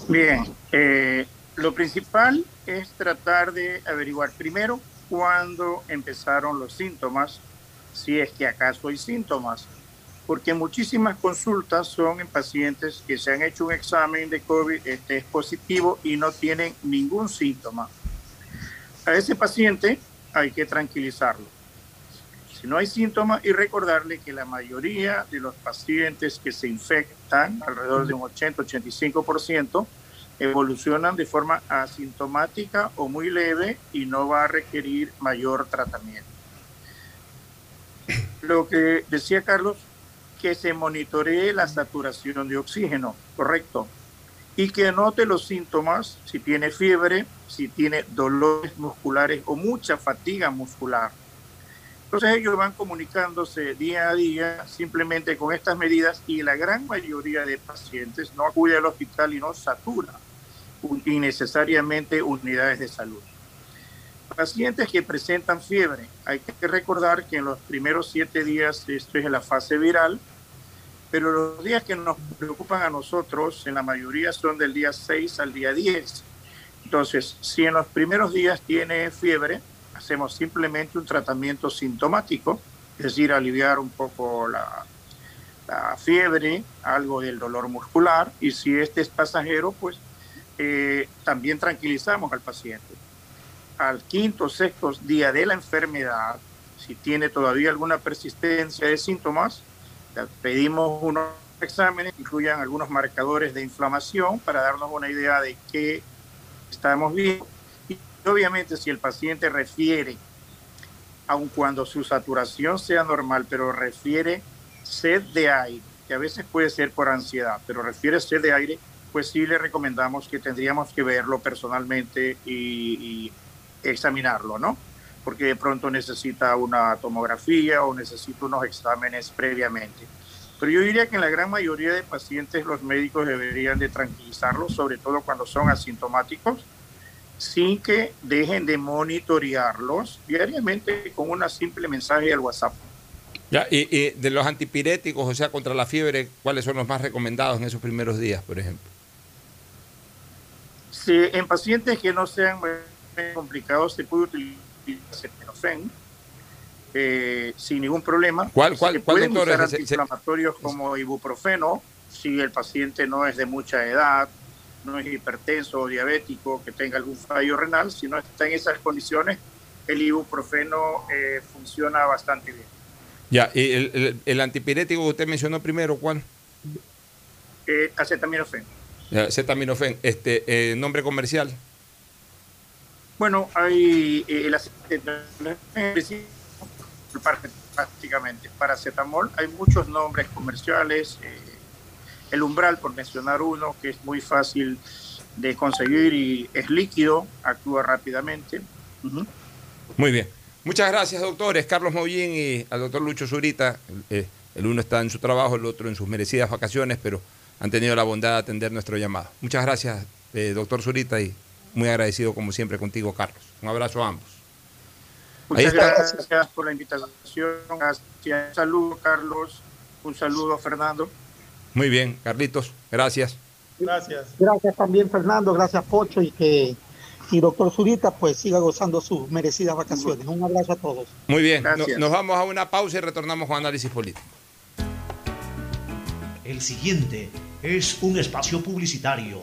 Bien, eh, lo principal es tratar de averiguar primero cuándo empezaron los síntomas, si es que acaso hay síntomas, porque muchísimas consultas son en pacientes que se han hecho un examen de COVID, este es positivo y no tienen ningún síntoma. A ese paciente hay que tranquilizarlo. Si no hay síntomas y recordarle que la mayoría de los pacientes que se infectan, alrededor de un 80-85%, evolucionan de forma asintomática o muy leve y no va a requerir mayor tratamiento. Lo que decía Carlos, que se monitoree la saturación de oxígeno, correcto, y que anote los síntomas, si tiene fiebre, si tiene dolores musculares o mucha fatiga muscular. Entonces ellos van comunicándose día a día simplemente con estas medidas y la gran mayoría de pacientes no acude al hospital y no satura innecesariamente unidades de salud. Pacientes que presentan fiebre, hay que recordar que en los primeros siete días esto es en la fase viral, pero los días que nos preocupan a nosotros, en la mayoría son del día 6 al día 10. Entonces, si en los primeros días tiene fiebre, hacemos simplemente un tratamiento sintomático, es decir, aliviar un poco la, fiebre, algo del dolor muscular, y si este es pasajero, pues eh, también tranquilizamos al paciente. Al quinto o sexto día de la enfermedad, si tiene todavía alguna persistencia de síntomas, pedimos unos exámenes que incluyan algunos marcadores de inflamación para darnos una idea de qué estamos viendo. Obviamente si el paciente refiere, aun cuando su saturación sea normal, pero refiere sed de aire, que a veces puede ser por ansiedad, pero refiere sed de aire, pues sí le recomendamos que tendríamos que verlo personalmente y, y examinarlo, ¿no? Porque de pronto necesita una tomografía o necesita unos exámenes previamente. Pero yo diría que en la gran mayoría de pacientes los médicos deberían de tranquilizarlos, sobre todo cuando son asintomáticos, sin que dejen de monitorearlos diariamente con una simple mensaje al WhatsApp. Ya, y, de los antipiréticos, o sea, contra la fiebre, ¿cuáles son los más recomendados en esos primeros días, por ejemplo? Sí, en pacientes que no sean muy complicados se puede utilizar acetaminofén eh, sin ningún problema. ¿Cuál, cuál, se cuál pueden doctor? usar Se- se- antiinflamatorios como ibuprofeno si el paciente no es de mucha edad, no es hipertenso o diabético, que tenga algún fallo renal, si no está en esas condiciones, el ibuprofeno eh, funciona bastante bien. Ya, y el, el- el antipirético que usted mencionó primero, ¿cuál? Eh, acetaminofén. Acetaminofén, este, eh, nombre comercial. Bueno, hay eh, el acetaminofén prácticamente. Paracetamol, hay muchos nombres comerciales. eh, el umbral, por mencionar uno, que es muy fácil de conseguir y es líquido, actúa rápidamente. Muy bien. Muchas gracias, doctores. Carlos Mollín y al doctor Lucho Zurita. Eh, el uno está en su trabajo, el otro en sus merecidas vacaciones, pero han tenido la bondad de atender nuestro llamado. Muchas gracias, eh, doctor Zurita, y muy agradecido como siempre contigo, Carlos. Un abrazo a ambos. Ahí Muchas está. gracias por la invitación. Un saludo, Carlos. Un saludo, Fernando. Muy bien, Carlitos, gracias. Gracias. Gracias también, Fernando. Gracias, Pocho. Y que y doctor Zurita, pues siga gozando sus merecidas vacaciones. Un abrazo a todos. Muy bien, Gracias. nos vamos a una pausa y retornamos con análisis político. El siguiente es un espacio publicitario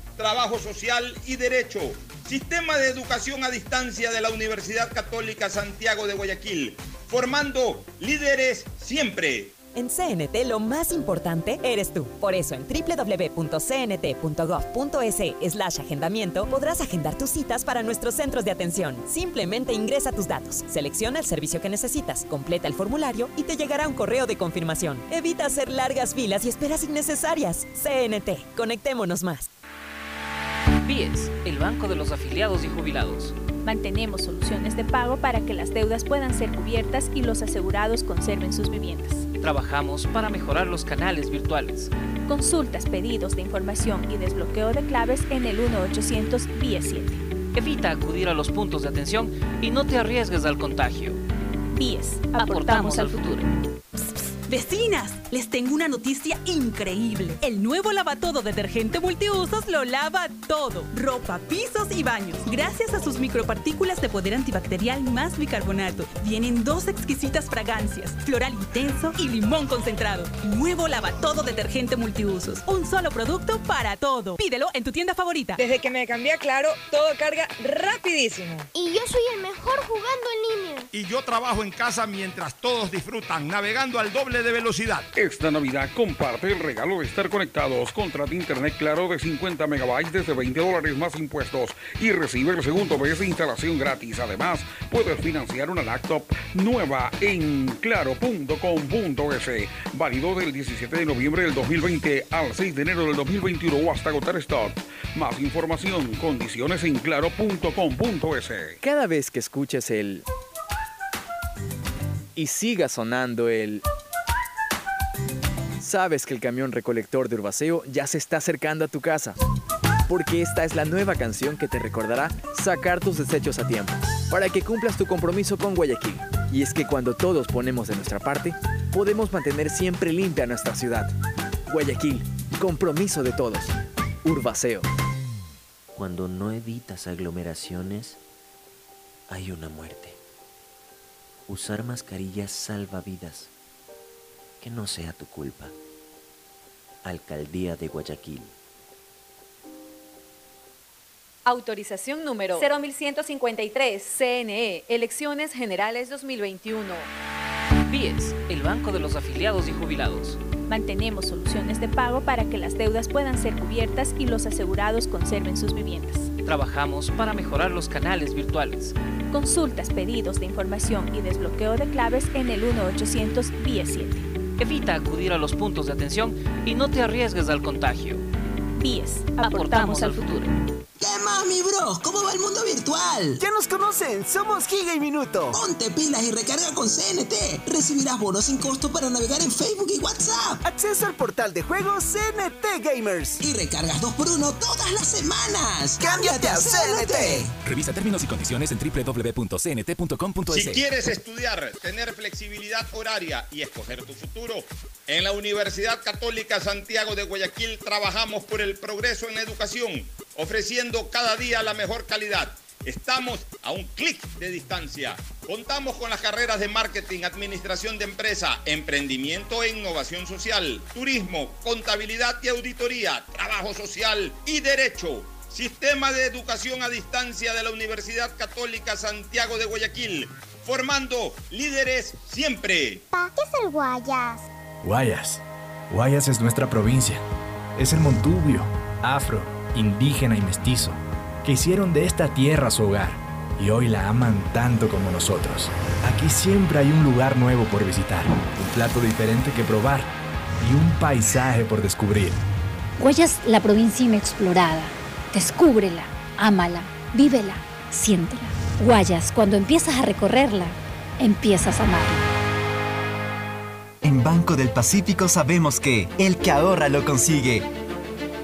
trabajo social y derecho. Sistema de educación a distancia de la Universidad Católica Santiago de Guayaquil, formando líderes siempre. En CNT lo más importante eres tú. Por eso en www.cnt.gov.es slash agendamiento podrás agendar tus citas para nuestros centros de atención. Simplemente ingresa tus datos, selecciona el servicio que necesitas, completa el formulario y te llegará un correo de confirmación. Evita hacer largas filas y esperas innecesarias. CNT, conectémonos más. BIES, el Banco de los Afiliados y Jubilados. Mantenemos soluciones de pago para que las deudas puedan ser cubiertas y los asegurados conserven sus viviendas. Trabajamos para mejorar los canales virtuales. Consultas, pedidos de información y desbloqueo de claves en el 1-800 BIES 7. Evita acudir a los puntos de atención y no te arriesgues al contagio. BIES, Aportamos al futuro. Vecinas, les tengo una noticia increíble. El nuevo lavatodo detergente multiusos lo lava todo. Ropa, pisos y baños. Gracias a sus micropartículas de poder antibacterial más bicarbonato. Vienen dos exquisitas fragancias, floral intenso y limón concentrado. Nuevo lavatodo detergente multiusos. Un solo producto para todo. Pídelo en tu tienda favorita. Desde que me cambié a Claro, todo carga rapidísimo. Y yo soy el mejor jugando en línea. Y yo trabajo en casa mientras todos disfrutan, navegando al doble de velocidad. Esta Navidad comparte el regalo de estar conectados. Contrata internet claro de 50 megabytes desde 20 dólares más impuestos y recibe el segundo mes de instalación gratis. Además, puedes financiar una laptop nueva en claro.com.es. Válido del 17 de noviembre del 2020 al 6 de enero del 2021 o hasta agotar stock. Más información, condiciones en claro.com.es. Cada vez que escuches el... y siga sonando el... Sabes que el camión recolector de Urbaceo ya se está acercando a tu casa. Porque esta es la nueva canción que te recordará sacar tus desechos a tiempo, para que cumplas tu compromiso con Guayaquil. Y es que cuando todos ponemos de nuestra parte, podemos mantener siempre limpia nuestra ciudad. Guayaquil, compromiso de todos. Urbaceo. Cuando no evitas aglomeraciones, hay una muerte. Usar mascarillas salva vidas. Que no sea tu culpa. Alcaldía de Guayaquil. Autorización número 0153, CNE, Elecciones Generales 2021. BIES, el Banco de los Afiliados y Jubilados. Mantenemos soluciones de pago para que las deudas puedan ser cubiertas y los asegurados conserven sus viviendas. Trabajamos para mejorar los canales virtuales. Consultas, pedidos de información y desbloqueo de claves en el 1800 BIES 7. Evita acudir a los puntos de atención y no te arriesgues al contagio. BIES, aportamos al futuro. ¿Qué más, mi bro? ¿Cómo va el mundo virtual? Ya nos conocen, somos Giga y Minuto. Ponte pilas y recarga con CNT. Recibirás bonos sin costo para navegar en Facebook y WhatsApp. Acceso al portal de juegos CNT Gamers. Y recargas 2x1 todas las semanas. ¡Cámbiate a CNT! Revisa términos y condiciones en www.cnt.com.es. Si quieres estudiar, tener flexibilidad horaria y escoger tu futuro, en la Universidad Católica Santiago de Guayaquil trabajamos por el progreso en la educación, ofreciendo cada día la mejor calidad. Estamos a un clic de distancia. Contamos con las carreras de marketing, administración de empresa, emprendimiento e innovación social, turismo, contabilidad y auditoría, trabajo social y derecho. Sistema de educación a distancia de la Universidad Católica Santiago de Guayaquil, formando líderes siempre. ¿Qué es el Guayas? Guayas. Guayas es nuestra provincia. Es el Montubio, afro, indígena y mestizo, que hicieron de esta tierra su hogar y hoy la aman tanto como nosotros. Aquí siempre hay un lugar nuevo por visitar, un plato diferente que probar y un paisaje por descubrir. Guayas, la provincia inexplorada. Descúbrela, ámala, vívela, siéntela. Guayas, cuando empiezas a recorrerla, empiezas a amarla. En Banco del Pacífico sabemos que el que ahorra lo consigue.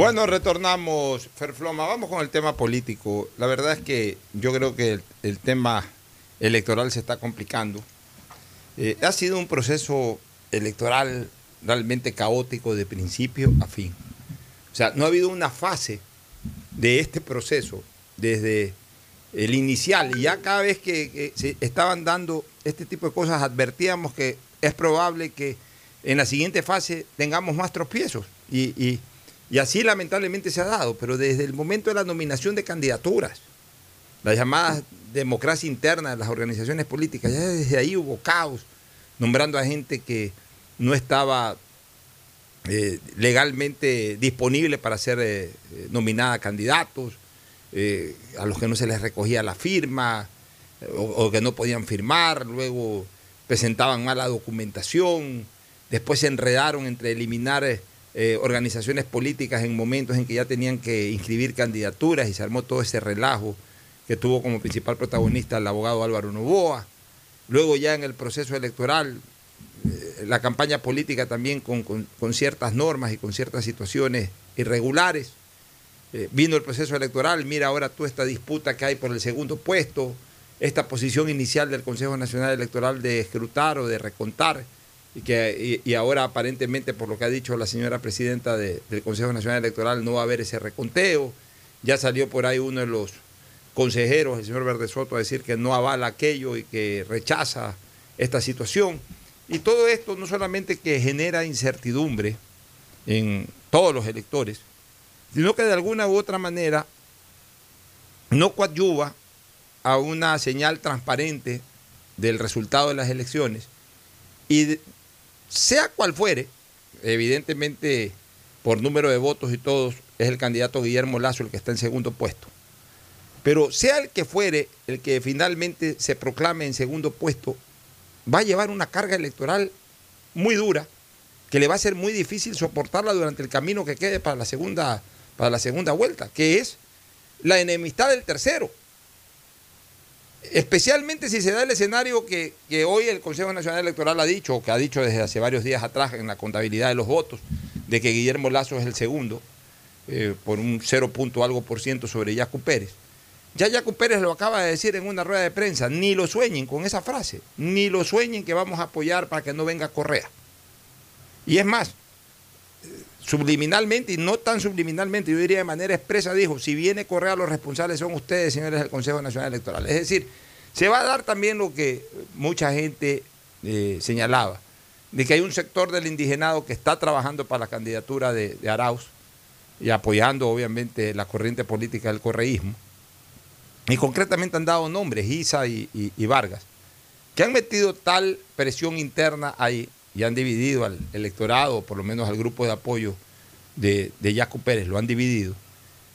Bueno, retornamos, Ferfloma. Vamos con el tema político. La verdad es que yo creo que el, tema electoral se está complicando. Eh, ha sido un proceso electoral realmente caótico de principio a fin. O sea, no ha habido una fase de este proceso desde el inicial y ya cada vez que, se estaban dando este tipo de cosas advertíamos que es probable que en la siguiente fase tengamos más tropiezos y- y así lamentablemente se ha dado, pero desde el momento de la nominación de candidaturas, la llamada democracia interna de las organizaciones políticas, ya desde ahí hubo caos, nombrando a gente que no estaba eh, legalmente disponible para ser eh, eh, nominada a candidatos, a los que no se les recogía la firma o, o que no podían firmar, luego presentaban mala documentación, después se enredaron entre eliminar eh, organizaciones políticas en momentos en que ya tenían que inscribir candidaturas y se armó todo ese relajo que tuvo como principal protagonista el abogado Álvaro Novoa. Luego ya en el proceso electoral, eh, la campaña política también con, con- con ciertas normas y con ciertas situaciones irregulares. Eh, vino el proceso electoral, mira ahora toda esta disputa que hay por el segundo puesto, esta posición inicial del Consejo Nacional Electoral de escrutar o de recontar, y, que, y, ahora aparentemente por lo que ha dicho la señora presidenta de- del Consejo Nacional Electoral no va a haber ese reconteo. Ya salió por ahí uno de los consejeros, el señor Verde Soto, a decir que no avala aquello y que rechaza esta situación. Y todo esto no solamente que genera incertidumbre en todos los electores, sino que de alguna u otra manera no coadyuva a una señal transparente del resultado de las elecciones y sea cual fuere, evidentemente por número de votos y todos, es el candidato Guillermo Lazo el que está en segundo puesto. Pero sea el que fuere el que finalmente se proclame en segundo puesto, va a llevar una carga electoral muy dura, que le va a ser muy difícil soportarla durante el camino que quede para la segunda, para la segunda vuelta, que es la enemistad del tercero. Especialmente si se da el escenario que, que hoy el Consejo Nacional Electoral ha dicho, o que ha dicho desde hace varios días atrás en la contabilidad de los votos, de que Guillermo Lazo es el segundo, eh, por un 0 punto algo por ciento sobre Yacu Pérez. Ya Yacu Pérez lo acaba de decir en una rueda de prensa, ni lo sueñen con esa frase, ni lo sueñen que vamos a apoyar para que no venga Correa. Y es más, subliminalmente y no tan subliminalmente, yo diría de manera expresa, dijo, si viene Correa los responsables son ustedes, señores del Consejo Nacional Electoral. Es decir, se va a dar también lo que mucha gente eh, señalaba, de que hay un sector del indigenado que está trabajando para la candidatura de, Arauz y apoyando obviamente la corriente política del correísmo. Y concretamente han dado nombres, Isa y- y Vargas, que han metido tal presión interna ahí y han dividido al electorado, por lo menos al grupo de apoyo de, de Yaco Pérez, lo han dividido.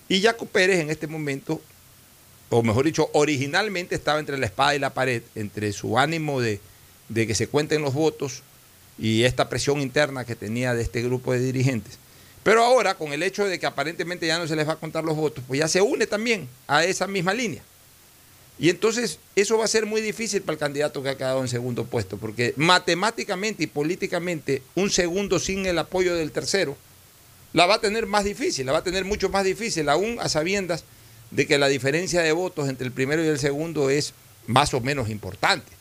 Y Yaco Pérez en este momento, o mejor dicho, originalmente estaba entre la espada y la pared, entre su ánimo de, de que se cuenten los votos y esta presión interna que tenía de este grupo de dirigentes. Pero ahora, con el hecho de que aparentemente ya no se les va a contar los votos, pues ya se une también a esa misma línea. Y entonces eso va a ser muy difícil para el candidato que ha quedado en segundo puesto, porque matemáticamente y políticamente un segundo sin el apoyo del tercero la va a tener más difícil, la va a tener mucho más difícil, aún a sabiendas de que la diferencia de votos entre el primero y el segundo es más o menos importante.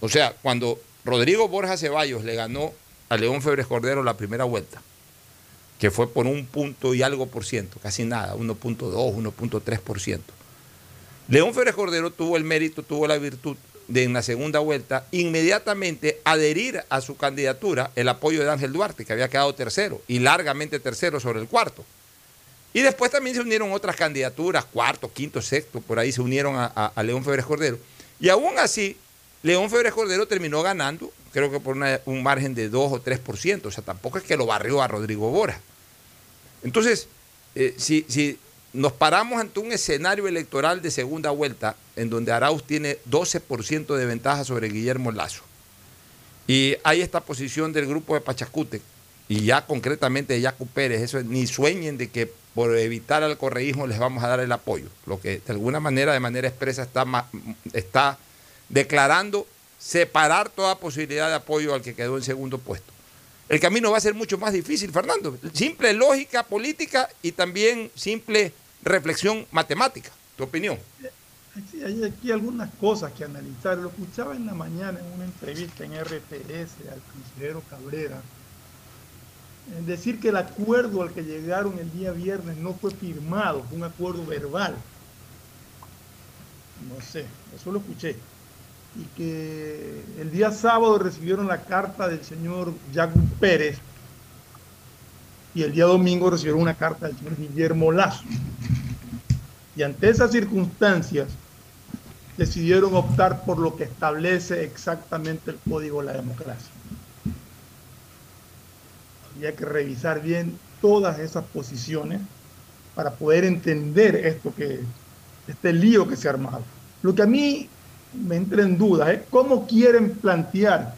O sea, cuando Rodrigo Borja Ceballos le ganó a León Febres Cordero la primera vuelta, que fue por un punto y algo por ciento, casi nada, 1.2, 1.3 por ciento. León Febres Cordero tuvo el mérito, tuvo la virtud de en la segunda vuelta inmediatamente adherir a su candidatura el apoyo de Ángel Duarte, que había quedado tercero y largamente tercero sobre el cuarto. Y después también se unieron otras candidaturas, cuarto, quinto, sexto, por ahí se unieron a, León Febres Cordero. Y aún así, León Febres Cordero terminó ganando, creo que por un margen de 2 o 3%, o sea, tampoco es que lo barrió a Rodrigo Bora. Entonces, eh, si nos paramos ante un escenario electoral de segunda vuelta, en donde Arauz tiene 12% de ventaja sobre Guillermo Lazo, y hay esta posición del grupo de Pachacute, y ya concretamente de Yacu Pérez, eso ni sueñen de que por evitar el correísmo les vamos a dar el apoyo. Lo que de alguna manera, de manera expresa, está declarando separar toda posibilidad de apoyo al que quedó en segundo puesto. El camino va a ser mucho más difícil, Fernando. Simple lógica política y también simple reflexión matemática. ¿Tu opinión? Sí, hay aquí algunas cosas que analizar. Lo escuchaba en la mañana en una entrevista en RTS al consejero Cabrera. En decir que el acuerdo al que llegaron el día viernes no fue firmado, fue un acuerdo verbal. No sé, eso lo escuché y que el día sábado recibieron la carta del señor Jacob Pérez y el día domingo recibieron una carta del señor Guillermo Lazo. Y ante esas circunstancias decidieron optar por lo que establece exactamente el código de la democracia. Había que revisar bien todas esas posiciones para poder entender esto que, este lío que se ha armado. Lo que a mí me entra en duda, ¿eh? ¿cómo quieren plantear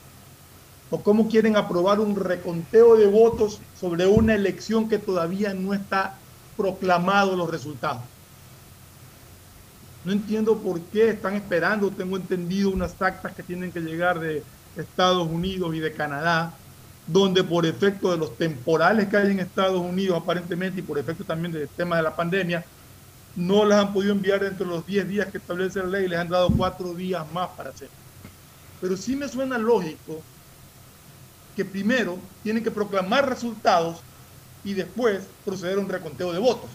o cómo quieren aprobar un reconteo de votos sobre una elección que todavía no está proclamado los resultados? No entiendo por qué están esperando, tengo entendido unas actas que tienen que llegar de Estados Unidos y de Canadá, donde por efecto de los temporales que hay en Estados Unidos aparentemente y por efecto también del tema de la pandemia, no las han podido enviar dentro de los 10 días que establece la ley, les han dado cuatro días más para hacerlo. Pero sí me suena lógico que primero tienen que proclamar resultados y después proceder a un reconteo de votos.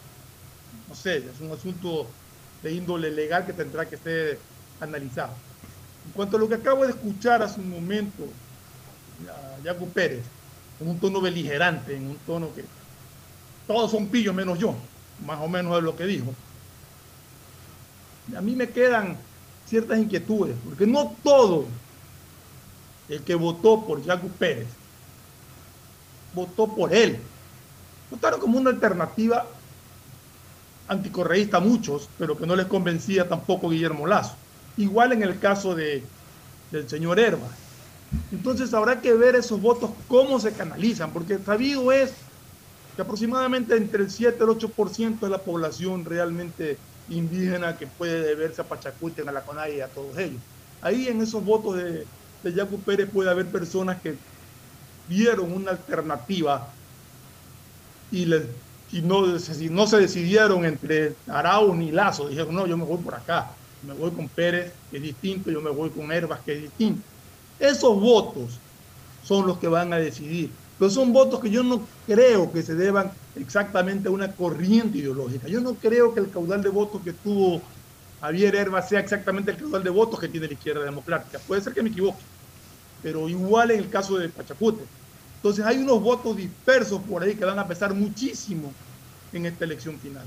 No sé, es un asunto de índole legal que tendrá que ser analizado. En cuanto a lo que acabo de escuchar hace un momento, a Yacu Pérez, en un tono beligerante, en un tono que todos son pillos menos yo, más o menos es lo que dijo a mí me quedan ciertas inquietudes, porque no todo el que votó por Yacu Pérez votó por él. Votaron como una alternativa anticorreísta muchos, pero que no les convencía tampoco Guillermo Lazo. Igual en el caso de, del señor Herba. Entonces habrá que ver esos votos cómo se canalizan, porque sabido es que aproximadamente entre el 7 y el 8% de la población realmente indígena que puede deberse a Pachacuti, a la CONAI y a todos ellos. Ahí en esos votos de, de Yacu Pérez puede haber personas que vieron una alternativa y, les, y no, si no se decidieron entre Arau ni Lazo, dijeron, no, yo me voy por acá, me voy con Pérez, que es distinto, yo me voy con Herbas, que es distinto. Esos votos son los que van a decidir pero son votos que yo no creo que se deban exactamente a una corriente ideológica. Yo no creo que el caudal de votos que tuvo Javier Herba sea exactamente el caudal de votos que tiene la izquierda democrática. Puede ser que me equivoque, pero igual en el caso de Pachacute. Entonces hay unos votos dispersos por ahí que van a pesar muchísimo en esta elección final.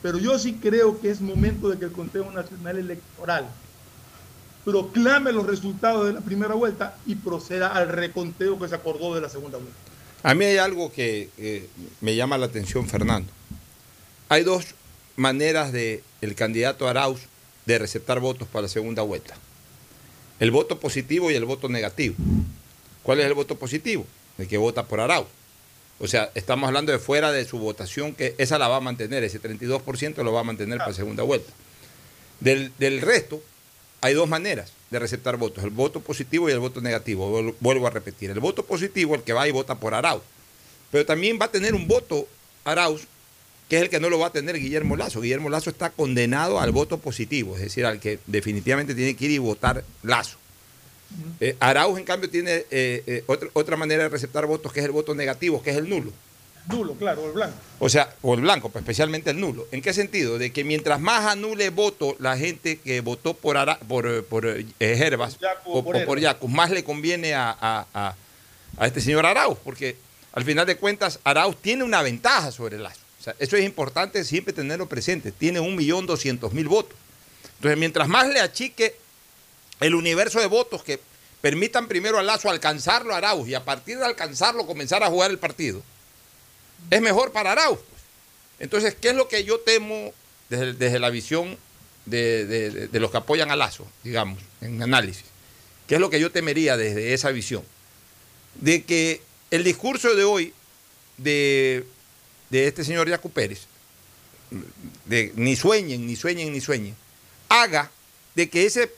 Pero yo sí creo que es momento de que el Consejo Nacional Electoral proclame los resultados de la primera vuelta y proceda al reconteo que se acordó de la segunda vuelta. A mí hay algo que me llama la atención, Fernando. Hay dos maneras de el candidato Arauz de receptar votos para la segunda vuelta. El voto positivo y el voto negativo. ¿Cuál es el voto positivo? El que vota por Arauz. O sea, estamos hablando de fuera de su votación, que esa la va a mantener, ese 32% lo va a mantener para segunda vuelta. Del, del resto, hay dos maneras de receptar votos, el voto positivo y el voto negativo. Vuelvo a repetir, el voto positivo, el que va y vota por Arauz. Pero también va a tener un voto Arauz, que es el que no lo va a tener Guillermo Lazo. Guillermo Lazo está condenado al voto positivo, es decir, al que definitivamente tiene que ir y votar Lazo. Eh, Arauz, en cambio, tiene eh, eh, otra, otra manera de receptar votos, que es el voto negativo, que es el nulo. Nulo, claro, o el blanco. O sea, o el blanco, pues, especialmente el nulo. ¿En qué sentido? De que mientras más anule voto la gente que votó por, por, por eh, Herbas o, por, Yacus, más le conviene a, este señor Arauz, porque al final de cuentas Arauz tiene una ventaja sobre Lazo. Eso es importante siempre tenerlo presente. Tiene un millón doscientos mil votos. Entonces, mientras más le achique el universo de votos que permitan primero a Lazo alcanzarlo a Arauz y a partir de alcanzarlo comenzar a jugar el partido es mejor para Arauz. Pues. Entonces, ¿qué es lo que yo temo desde, la visión de, los que apoyan a Lazo, digamos, en análisis? ¿Qué es lo que yo temería desde esa visión? De que el discurso de hoy de, de este señor Yacu Pérez, ni sueñen, ni sueñen, ni sueñen, haga de que ese,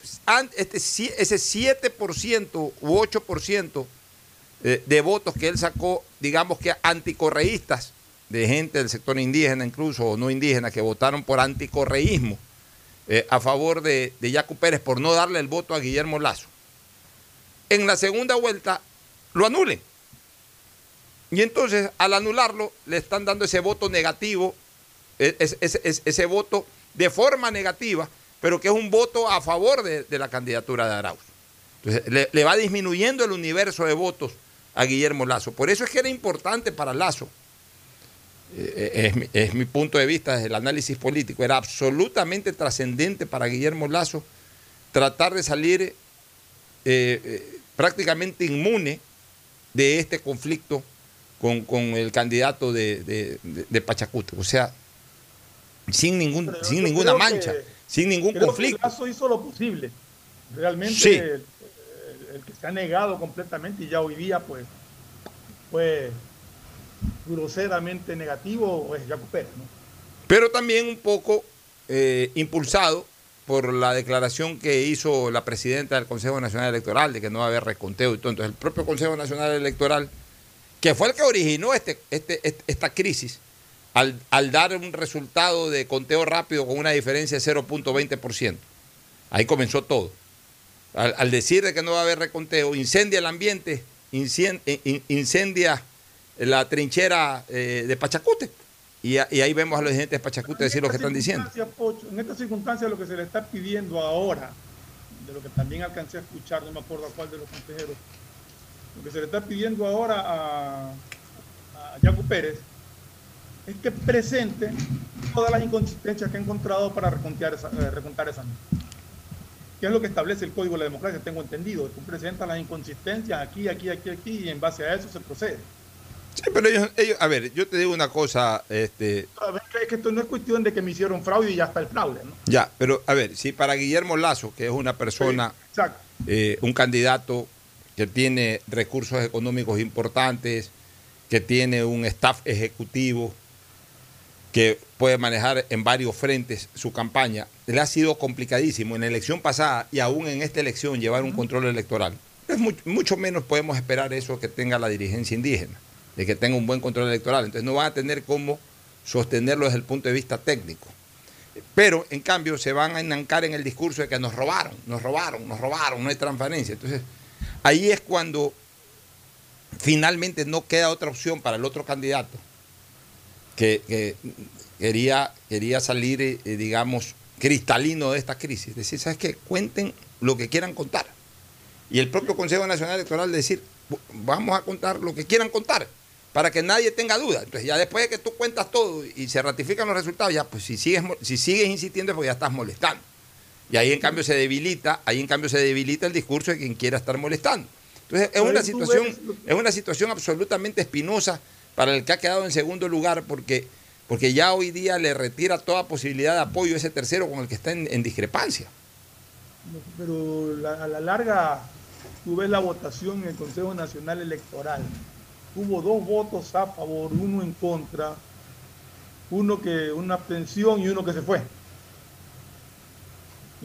este, ese 7% u 8% eh, de votos que él sacó, digamos que anticorreístas, de gente del sector indígena incluso, o no indígena, que votaron por anticorreísmo eh, a favor de, de Pérez por no darle el voto a Guillermo Lazo, en la segunda vuelta lo anulen. Y entonces, al anularlo, le están dando ese voto negativo, e- ese, voto de forma negativa, pero que es un voto a favor de, la candidatura de Arauz. Entonces, le, va disminuyendo el universo de votos a Guillermo Lazo. Por eso es que era importante para Lazo, eh, es, mi- es mi punto de vista desde el análisis político, era absolutamente trascendente para Guillermo Lazo tratar de salir eh, eh, prácticamente inmune de este conflicto con, con el candidato de, de, de- de Pachacuti. O sea, sin, ningún, Pero sin ninguna mancha, que- sin ningún creo conflicto. Que Lazo hizo lo posible. Realmente Sí. el, el- el que se ha negado completamente y ya hoy día pues fue groseramente negativo es Jaco Pérez, ¿no? pero también un poco eh, impulsado por la declaración que hizo la presidenta del Consejo Nacional Electoral de que no va a haber reconteo y todo. Entonces, el propio Consejo Nacional Electoral, que fue el que originó este, este, este- esta crisis, al, al dar un resultado de conteo rápido con una diferencia de 0.20%. Ahí comenzó todo. Al, al decir de que no va a haber reconteo, incendia el ambiente, incendia la trinchera eh, de Pachacute. Y, a- y ahí vemos a los dirigentes de Pachacute decir lo que están diciendo. Pocho, en esta circunstancia lo que se le está pidiendo ahora, de lo que también alcancé a escuchar, no me acuerdo a cuál de los consejeros, lo que se le está pidiendo ahora a, a Yacu Pérez es que presente todas las inconsistencias que ha encontrado para recontar esa, eh, recontar esa misma. Que es lo que establece el Código de la Democracia, tengo entendido. Tú presentas las inconsistencias aquí, aquí, aquí, aquí, y en base a eso se procede. Sí, pero ellos, ellos- a ver, yo te digo una cosa, este, A ver, Es que esto no es cuestión de que me hicieron fraude y ya está el fraude, ¿no? ya, pero a ver, si para Guillermo Lazo, que es una persona, Exacto. eh, un candidato que tiene recursos económicos importantes, que tiene un staff ejecutivo, que puede manejar en varios frentes su campaña, le ha sido complicadísimo en la elección pasada y aún en esta elección llevar un control electoral. Es mucho, mucho menos podemos esperar eso que tenga la dirigencia indígena, de que tenga un buen control electoral. Entonces no van a tener cómo sostenerlo desde el punto de vista técnico. Pero, en cambio, se van a enancar en el discurso de que nos robaron, nos robaron, nos robaron, no hay transparencia. Entonces, ahí es cuando finalmente no queda otra opción para el otro candidato que, que quería, quería salir, eh, eh, digamos, cristalino de esta crisis. Decir, ¿sabes qué? Cuenten lo que quieran contar. Y el propio Consejo Nacional Electoral decir, "Bu- vamos a contar lo que quieran contar, para que nadie tenga duda. Entonces, ya después de que tú cuentas todo y se ratifican los resultados, ya, pues si sigues, si sigues insistiendo es porque ya estás molestando. Y ahí en cambio se debilita, ahí en cambio se debilita el discurso de quien quiera estar molestando. Entonces, es una situación, es una situación absolutamente espinosa para el que ha quedado en segundo lugar, porque, porque ya hoy día le retira toda posibilidad de apoyo a ese tercero con el que está en, en discrepancia. Pero la- a la larga, tú ves la votación en el Consejo Nacional Electoral. Hubo dos votos a favor, uno en contra, uno que una abstención y uno que se fue.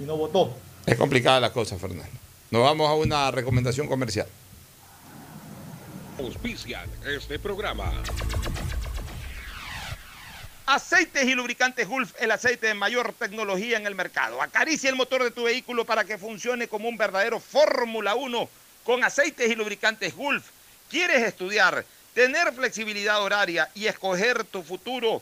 Y no votó. Es complicada la cosa, Fernando. Nos vamos a una recomendación comercial. Auspician este programa. Aceites y lubricantes Gulf, el aceite de mayor tecnología en el mercado. Acaricia el motor de tu vehículo para que funcione como un verdadero Fórmula 1 con aceites y lubricantes Gulf. ¿Quieres estudiar, tener flexibilidad horaria y escoger tu futuro?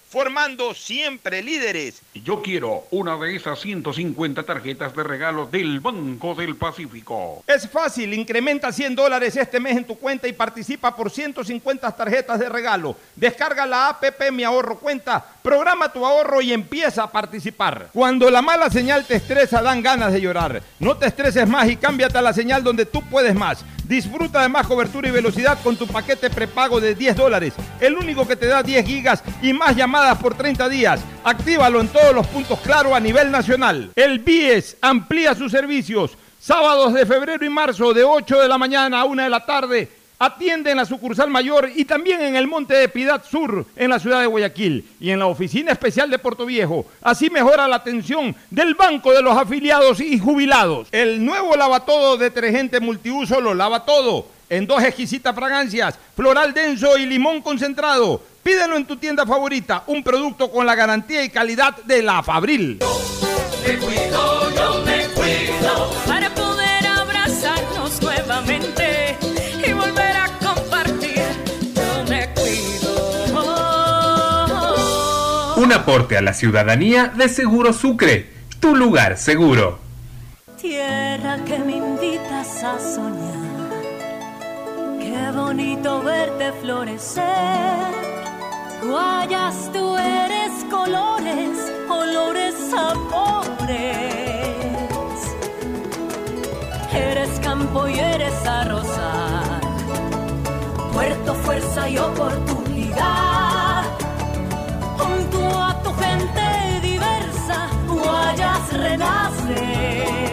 formando siempre líderes. Y yo quiero una de esas 150 tarjetas de regalo del Banco del Pacífico. Es fácil, incrementa 100 dólares este mes en tu cuenta y participa por 150 tarjetas de regalo. Descarga la APP Mi Ahorro Cuenta, programa tu ahorro y empieza a participar. Cuando la mala señal te estresa, dan ganas de llorar. No te estreses más y cámbiate a la señal donde tú puedes más. Disfruta de más cobertura y velocidad con tu paquete prepago de 10 dólares, el único que te da 10 gigas y más llamadas por 30 días. Actívalo en todos los puntos claro a nivel nacional. El BIES amplía sus servicios. Sábados de febrero y marzo de 8 de la mañana a 1 de la tarde atiende en la sucursal mayor y también en el Monte de Piedad Sur, en la ciudad de Guayaquil, y en la oficina especial de Puerto Viejo. Así mejora la atención del banco de los afiliados y jubilados. El nuevo lavatodo detergente multiuso lo lava todo, en dos exquisitas fragancias, floral denso y limón concentrado. Pídelo en tu tienda favorita, un producto con la garantía y calidad de la Fabril. Me cuido, yo me cuido para Aporte a la ciudadanía de Seguro Sucre, tu lugar seguro. Tierra que me invitas a soñar. Qué bonito verte florecer. Guayas, tú eres colores, olores, sabores. Eres campo y eres arrozal. Puerto, fuerza y oportunidad. Gente diversa, Guayas renaces.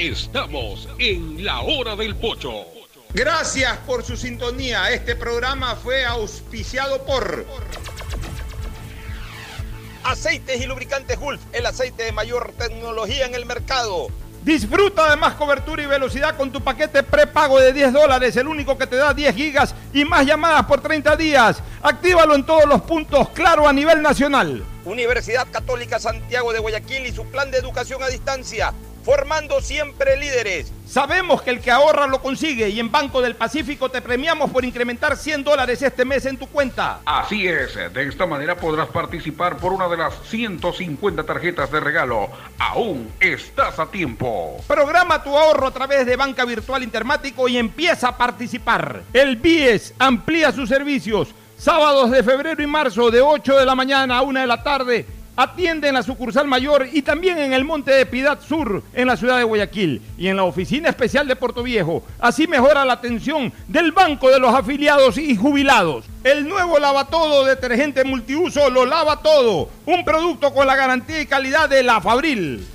Estamos en la hora del pocho. Gracias por su sintonía. Este programa fue auspiciado por Aceites y Lubricantes Gulf, el aceite de mayor tecnología en el mercado. Disfruta de más cobertura y velocidad con tu paquete prepago de 10 dólares, el único que te da 10 gigas y más llamadas por 30 días. Actívalo en todos los puntos, claro, a nivel nacional. Universidad Católica Santiago de Guayaquil y su plan de educación a distancia, formando siempre líderes. Sabemos que el que ahorra lo consigue y en Banco del Pacífico te premiamos por incrementar 100 dólares este mes en tu cuenta. Así es, de esta manera podrás participar por una de las 150 tarjetas de regalo. Aún estás a tiempo. Programa tu ahorro a través de Banca Virtual Intermático y empieza a participar. El BIES amplía sus servicios. Sábados de febrero y marzo de 8 de la mañana a 1 de la tarde. Atiende en la sucursal mayor y también en el Monte de Piedad Sur, en la ciudad de Guayaquil, y en la oficina especial de Puerto Viejo. Así mejora la atención del banco de los afiliados y jubilados. El nuevo lavatodo detergente multiuso lo lava todo. Un producto con la garantía y calidad de la Fabril.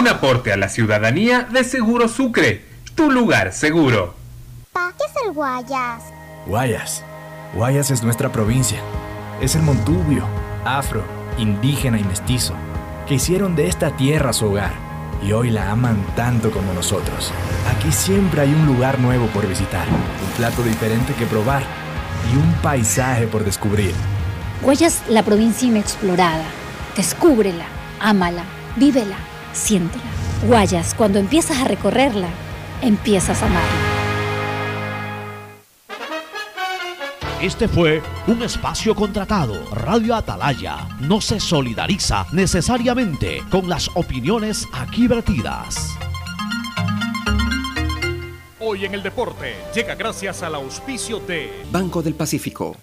Un aporte a la ciudadanía de Seguro Sucre, tu lugar seguro. Pa, ¿qué es el Guayas? Guayas. Guayas es nuestra provincia. Es el Montubio, afro, indígena y mestizo, que hicieron de esta tierra su hogar y hoy la aman tanto como nosotros. Aquí siempre hay un lugar nuevo por visitar, un plato diferente que probar y un paisaje por descubrir. Guayas, la provincia inexplorada. Descúbrela, ámala, vívela, siéntela. Guayas, cuando empiezas a recorrerla, empiezas a amarla. Este fue un espacio contratado. Radio Atalaya no se solidariza necesariamente con las opiniones aquí vertidas. Hoy en el deporte llega gracias al auspicio de Banco del Pacífico.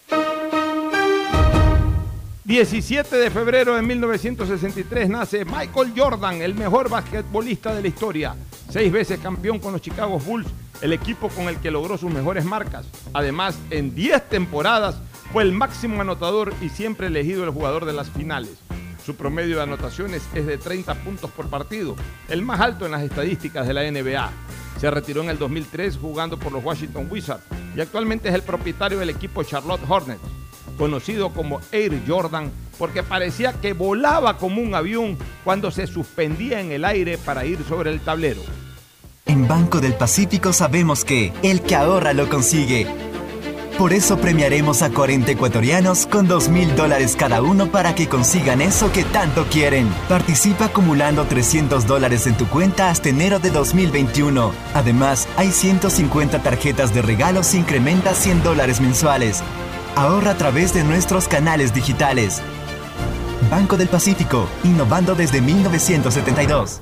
17 de febrero de 1963 nace Michael Jordan, el mejor basquetbolista de la historia. Seis veces campeón con los Chicago Bulls, el equipo con el que logró sus mejores marcas. Además, en 10 temporadas fue el máximo anotador y siempre elegido el jugador de las finales. Su promedio de anotaciones es de 30 puntos por partido, el más alto en las estadísticas de la NBA. Se retiró en el 2003 jugando por los Washington Wizards y actualmente es el propietario del equipo Charlotte Hornets, conocido como Air Jordan porque parecía que volaba como un avión cuando se suspendía en el aire para ir sobre el tablero. En Banco del Pacífico sabemos que el que ahorra lo consigue. Por eso premiaremos a 40 ecuatorianos con 2 mil dólares cada uno para que consigan eso que tanto quieren. Participa acumulando 300 dólares en tu cuenta hasta enero de 2021. Además, hay 150 tarjetas de regalos e incrementa 100 dólares mensuales. Ahorra a través de nuestros canales digitales. Banco del Pacífico, innovando desde 1972.